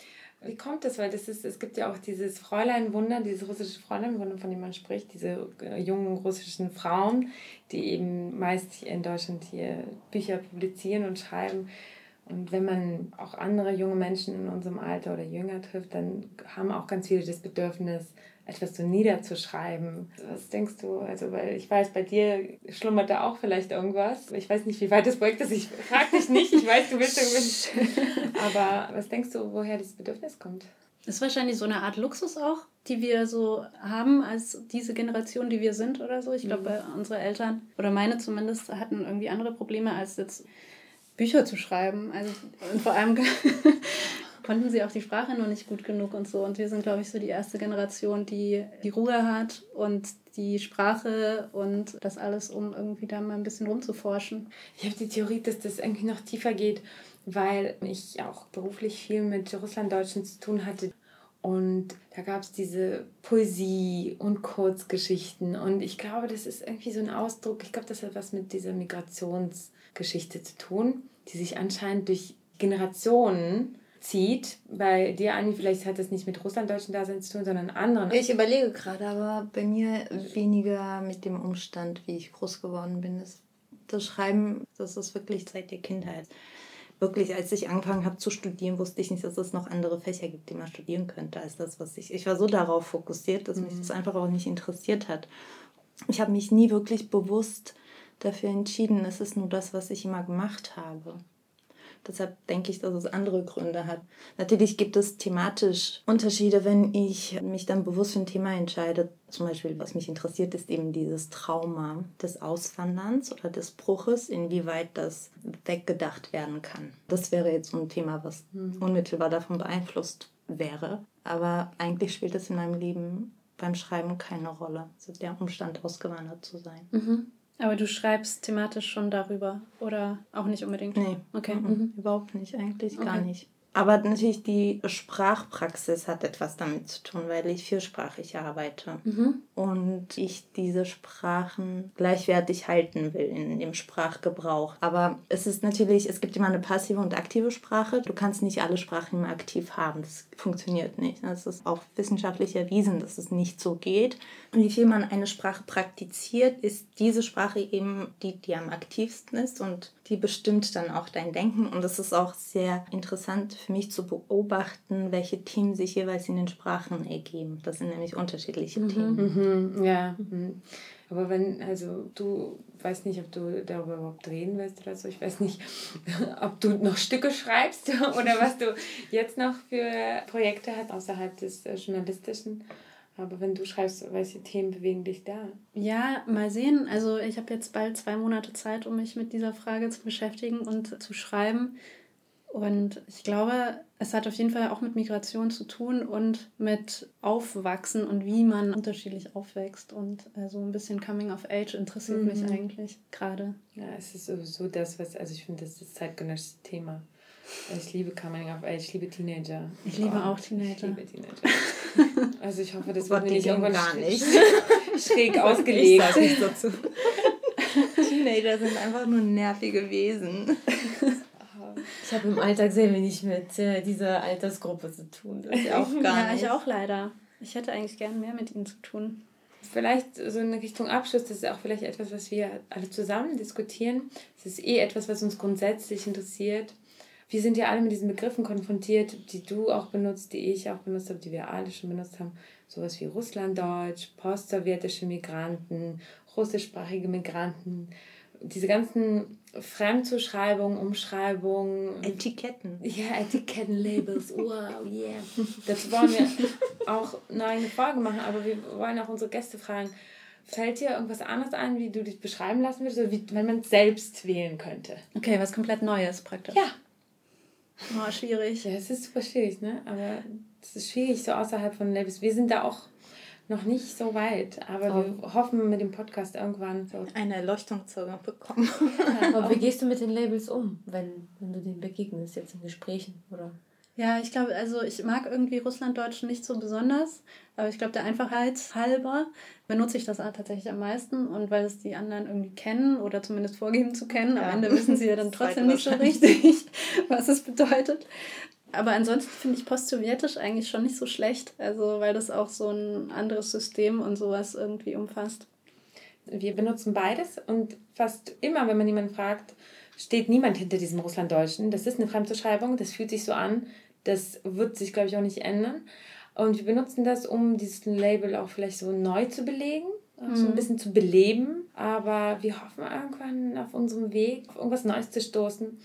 S1: Wie kommt das? Weil das ist, es gibt ja auch dieses Fräuleinwunder, dieses russische Fräuleinwunder, von dem man spricht, diese äh, jungen russischen Frauen, die eben meist in Deutschland hier Bücher publizieren und schreiben. Und wenn man auch andere junge Menschen in unserem Alter oder jünger trifft, dann haben auch ganz viele das Bedürfnis, etwas so niederzuschreiben. Was denkst du? Also, weil ich weiß, bei dir schlummert da auch vielleicht irgendwas. Ich weiß nicht, wie weit das Projekt ist. Ich frage dich nicht. Ich weiß, du willst irgendwie. Aber was denkst du, woher dieses Bedürfnis kommt?
S2: Das ist wahrscheinlich so eine Art Luxus auch, die wir so haben als diese Generation, die wir sind oder so. Ich glaube, mhm. unsere Eltern oder meine zumindest hatten irgendwie andere Probleme als jetzt Bücher zu schreiben. Also, und vor allem konnten sie auch die Sprache noch nicht gut genug und so. Und wir sind, glaube ich, so die erste Generation, die die Ruhe hat und die Sprache und das alles, um irgendwie da mal ein bisschen rumzuforschen.
S1: Ich habe die Theorie, dass das irgendwie noch tiefer geht, weil ich auch beruflich viel mit Russlanddeutschen zu tun hatte. Und da gab es diese Poesie und Kurzgeschichten. Und ich glaube, das ist irgendwie so ein Ausdruck, ich glaube, das hat was mit dieser Migrations- Geschichte zu tun, die sich anscheinend durch Generationen zieht. Bei dir, Anni, vielleicht hat das nicht mit russlanddeutschen Dasein zu tun, sondern anderen.
S4: Ich überlege gerade, aber bei mir weniger mit dem Umstand, wie ich groß geworden bin. Das, das Schreiben, das ist wirklich seit der Kindheit. Wirklich, als ich angefangen habe zu studieren, wusste ich nicht, dass es noch andere Fächer gibt, die man studieren könnte, als das, was ich. Ich war so darauf fokussiert, dass mhm. mich das einfach auch nicht interessiert hat. Ich habe mich nie wirklich bewusst dafür entschieden. Es ist nur das, was ich immer gemacht habe. Deshalb denke ich, dass es andere Gründe hat. Natürlich gibt es thematisch Unterschiede, wenn ich mich dann bewusst für ein Thema entscheide. Zum Beispiel, was mich interessiert, ist eben dieses Trauma des Auswanderns oder des Bruches, inwieweit das weggedacht werden kann. Das wäre jetzt so ein Thema, was mhm. unmittelbar davon beeinflusst wäre. Aber eigentlich spielt es in meinem Leben beim Schreiben keine Rolle. Ist der Umstand, ausgewandert zu sein.
S2: Mhm. Aber du schreibst thematisch schon darüber oder auch nicht unbedingt? Nee,
S4: okay. Mhm. mhm. Überhaupt nicht, eigentlich okay. gar nicht. Aber natürlich die Sprachpraxis hat etwas damit zu tun, weil ich viersprachig arbeite mhm. und ich diese Sprachen gleichwertig halten will in dem Sprachgebrauch. Aber es ist natürlich, es gibt immer eine passive und aktive Sprache. Du kannst nicht alle Sprachen immer aktiv haben. Das funktioniert nicht. Es ist auch wissenschaftlich erwiesen, dass es nicht so geht. Wie viel man eine Sprache praktiziert, ist diese Sprache eben die, die am aktivsten ist und die bestimmt dann auch dein Denken. Und es ist auch sehr interessant für mich zu beobachten, welche Themen sich jeweils in den Sprachen ergeben. Das sind nämlich unterschiedliche mhm. Themen.
S1: Mhm. Ja. Mhm. Aber wenn, also du weißt nicht, ob du darüber überhaupt reden willst oder so. Ich weiß nicht, ob du noch Stücke schreibst oder was du jetzt noch für Projekte hast außerhalb des äh, journalistischen. Aber wenn du schreibst, welche Themen bewegen dich da?
S2: Ja, mal sehen. Also ich habe jetzt bald zwei Monate Zeit, um mich mit dieser Frage zu beschäftigen und zu schreiben. Und ich glaube, es hat auf jeden Fall auch mit Migration zu tun und mit Aufwachsen und wie man unterschiedlich aufwächst. Und äh, so ein bisschen Coming of Age interessiert mhm. mich eigentlich gerade.
S1: Ja, es ist sowieso das, was, also ich finde, das ist das zeitgenössische Thema. Ich liebe Coming of Age, ich liebe Teenager.
S2: Ich liebe oh, auch Teenager.
S1: Ich liebe Teenager. Also ich hoffe, das wird mir nicht irgendwann gar nicht schräg ausgelegt. Ich nicht dazu.
S4: Teenager sind einfach nur nervige Wesen.
S3: Ich habe im Alltag sehr wenig mit äh, dieser Altersgruppe zu tun.
S2: Das ist auch gar ja, nicht. ich auch leider. Ich hätte eigentlich gern mehr mit ihnen zu tun.
S1: Vielleicht so in Richtung Abschluss, das ist auch vielleicht etwas, was wir alle zusammen diskutieren. Es ist eh etwas, was uns grundsätzlich interessiert. Wir sind ja alle mit diesen Begriffen konfrontiert, die du auch benutzt, die ich auch benutzt habe, die wir alle schon benutzt haben. Sowas wie Russlanddeutsch, postsowjetische Migranten, russischsprachige Migranten diese ganzen Fremdzuschreibungen, Umschreibungen.
S4: Etiketten.
S1: Ja, Etiketten, Labels. Wow, yeah. Das wollen wir auch eine eigene Folge machen, aber wir wollen auch unsere Gäste fragen. Fällt dir irgendwas anderes ein, wie du dich beschreiben lassen würdest, oder wie, wenn man es selbst wählen könnte?
S2: Okay, was komplett Neues praktisch.
S1: Ja.
S2: Oh, schwierig.
S1: Ja, es ist super schwierig, ne? Aber es ist schwierig so außerhalb von Labels. Wir sind da auch noch nicht so weit, aber oh. wir hoffen mit dem Podcast irgendwann so
S4: eine Erleuchtung zu bekommen.
S3: aber wie gehst du mit den Labels um, wenn, wenn du denen begegnest, jetzt in Gesprächen, oder?
S2: Ja, ich glaube, also ich mag irgendwie Russlanddeutsch nicht so besonders, aber ich glaube, der Einfachheit halber benutze ich das tatsächlich am meisten und weil es die anderen irgendwie kennen oder zumindest vorgeben zu kennen. Ja. Am Ende wissen sie ja dann trotzdem nicht so richtig, was es bedeutet. Aber ansonsten finde ich Post-Sowjetisch eigentlich schon nicht so schlecht, also weil das auch so ein anderes System und sowas irgendwie umfasst.
S1: Wir benutzen beides und fast immer, wenn man jemanden fragt, steht niemand hinter diesem Russlanddeutschen. Das ist eine Fremdzuschreibung, das fühlt sich so an, das wird sich, glaube ich, auch nicht ändern. Und wir benutzen das, um dieses Label auch vielleicht so neu zu belegen, mhm. so ein mhm. bisschen zu beleben. Aber wir hoffen irgendwann auf unserem Weg, auf irgendwas Neues zu stoßen.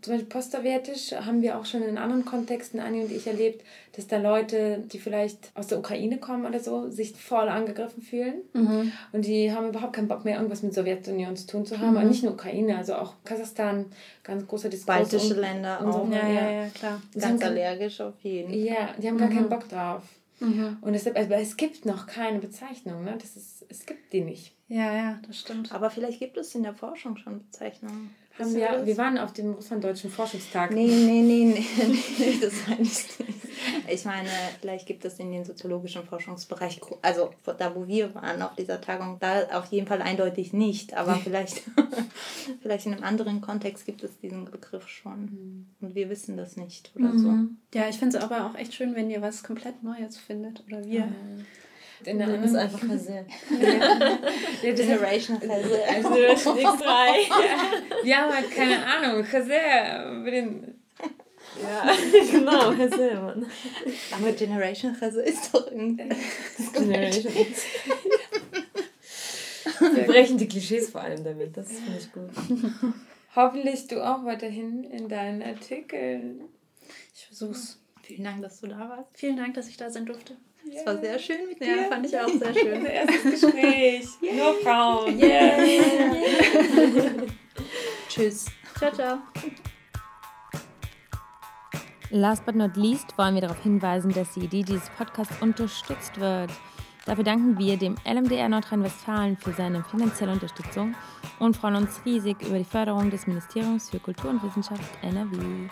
S1: Zum Beispiel postsowjetisch haben wir auch schon in anderen Kontexten, Anni und ich, erlebt, dass da Leute, die vielleicht aus der Ukraine kommen oder so, sich voll angegriffen fühlen. Mhm. Und die haben überhaupt keinen Bock mehr, irgendwas mit Sowjetunion zu tun zu haben. Mhm. Aber nicht nur Ukraine, also auch Kasachstan, ganz großer Diskurs.
S4: Baltische und, Länder
S1: und
S4: auch.
S1: So. Ja, ja, ja, klar.
S4: Ganz allergisch auf jeden
S1: Fall. Ja, die haben mhm. gar keinen Bock drauf. Mhm. Und deshalb, also es gibt noch keine Bezeichnung, ne? Das ist, es gibt die nicht.
S2: Ja, ja, das stimmt.
S4: Aber vielleicht gibt es in der Forschung schon Bezeichnungen.
S1: Haben wir, wir waren auf dem russlanddeutschen Forschungstag.
S4: Nee, nee, nee, nee, nee das meine ich nicht. Ich meine, vielleicht gibt es in den soziologischen Forschungsbereich, also da wo wir waren auf dieser Tagung, da auf jeden Fall eindeutig nicht, aber vielleicht, vielleicht in einem anderen Kontext gibt es diesen Begriff schon mhm. und wir wissen das nicht oder mhm.
S2: so. Ja, ich finde es aber auch echt schön, wenn ihr was komplett Neues findet oder wir. Mhm.
S3: In der anderen ist einfach Chazir.
S1: ja, Generation Chazir. Also X3. Wir haben halt keine Ahnung. Chazir.
S4: Ja, genau, Chazir, Mann. Aber Generation Chazir ist doch irgendwie. Generation X.
S3: Wir brechen die Klischees vor allem damit. Das finde ich gut.
S1: Hoffentlich du auch weiterhin in deinen Artikeln.
S2: Ich versuch's.
S4: Vielen Dank, dass du da warst.
S2: Vielen Dank, dass ich da sein durfte.
S4: Es war sehr schön mit
S2: dir. Ja, fand ich auch sehr schön.
S1: Unser erstes Gespräch. Yeah. Nur Frauen. Yeah.
S4: Tschüss.
S2: Ciao, ciao.
S5: Last but not least wollen wir darauf hinweisen, dass die Idee dieses Podcasts unterstützt wird. Dafür danken wir dem LMDR Nordrhein-Westfalen für seine finanzielle Unterstützung und freuen uns riesig über die Förderung des Ministeriums für Kultur und Wissenschaft NRW.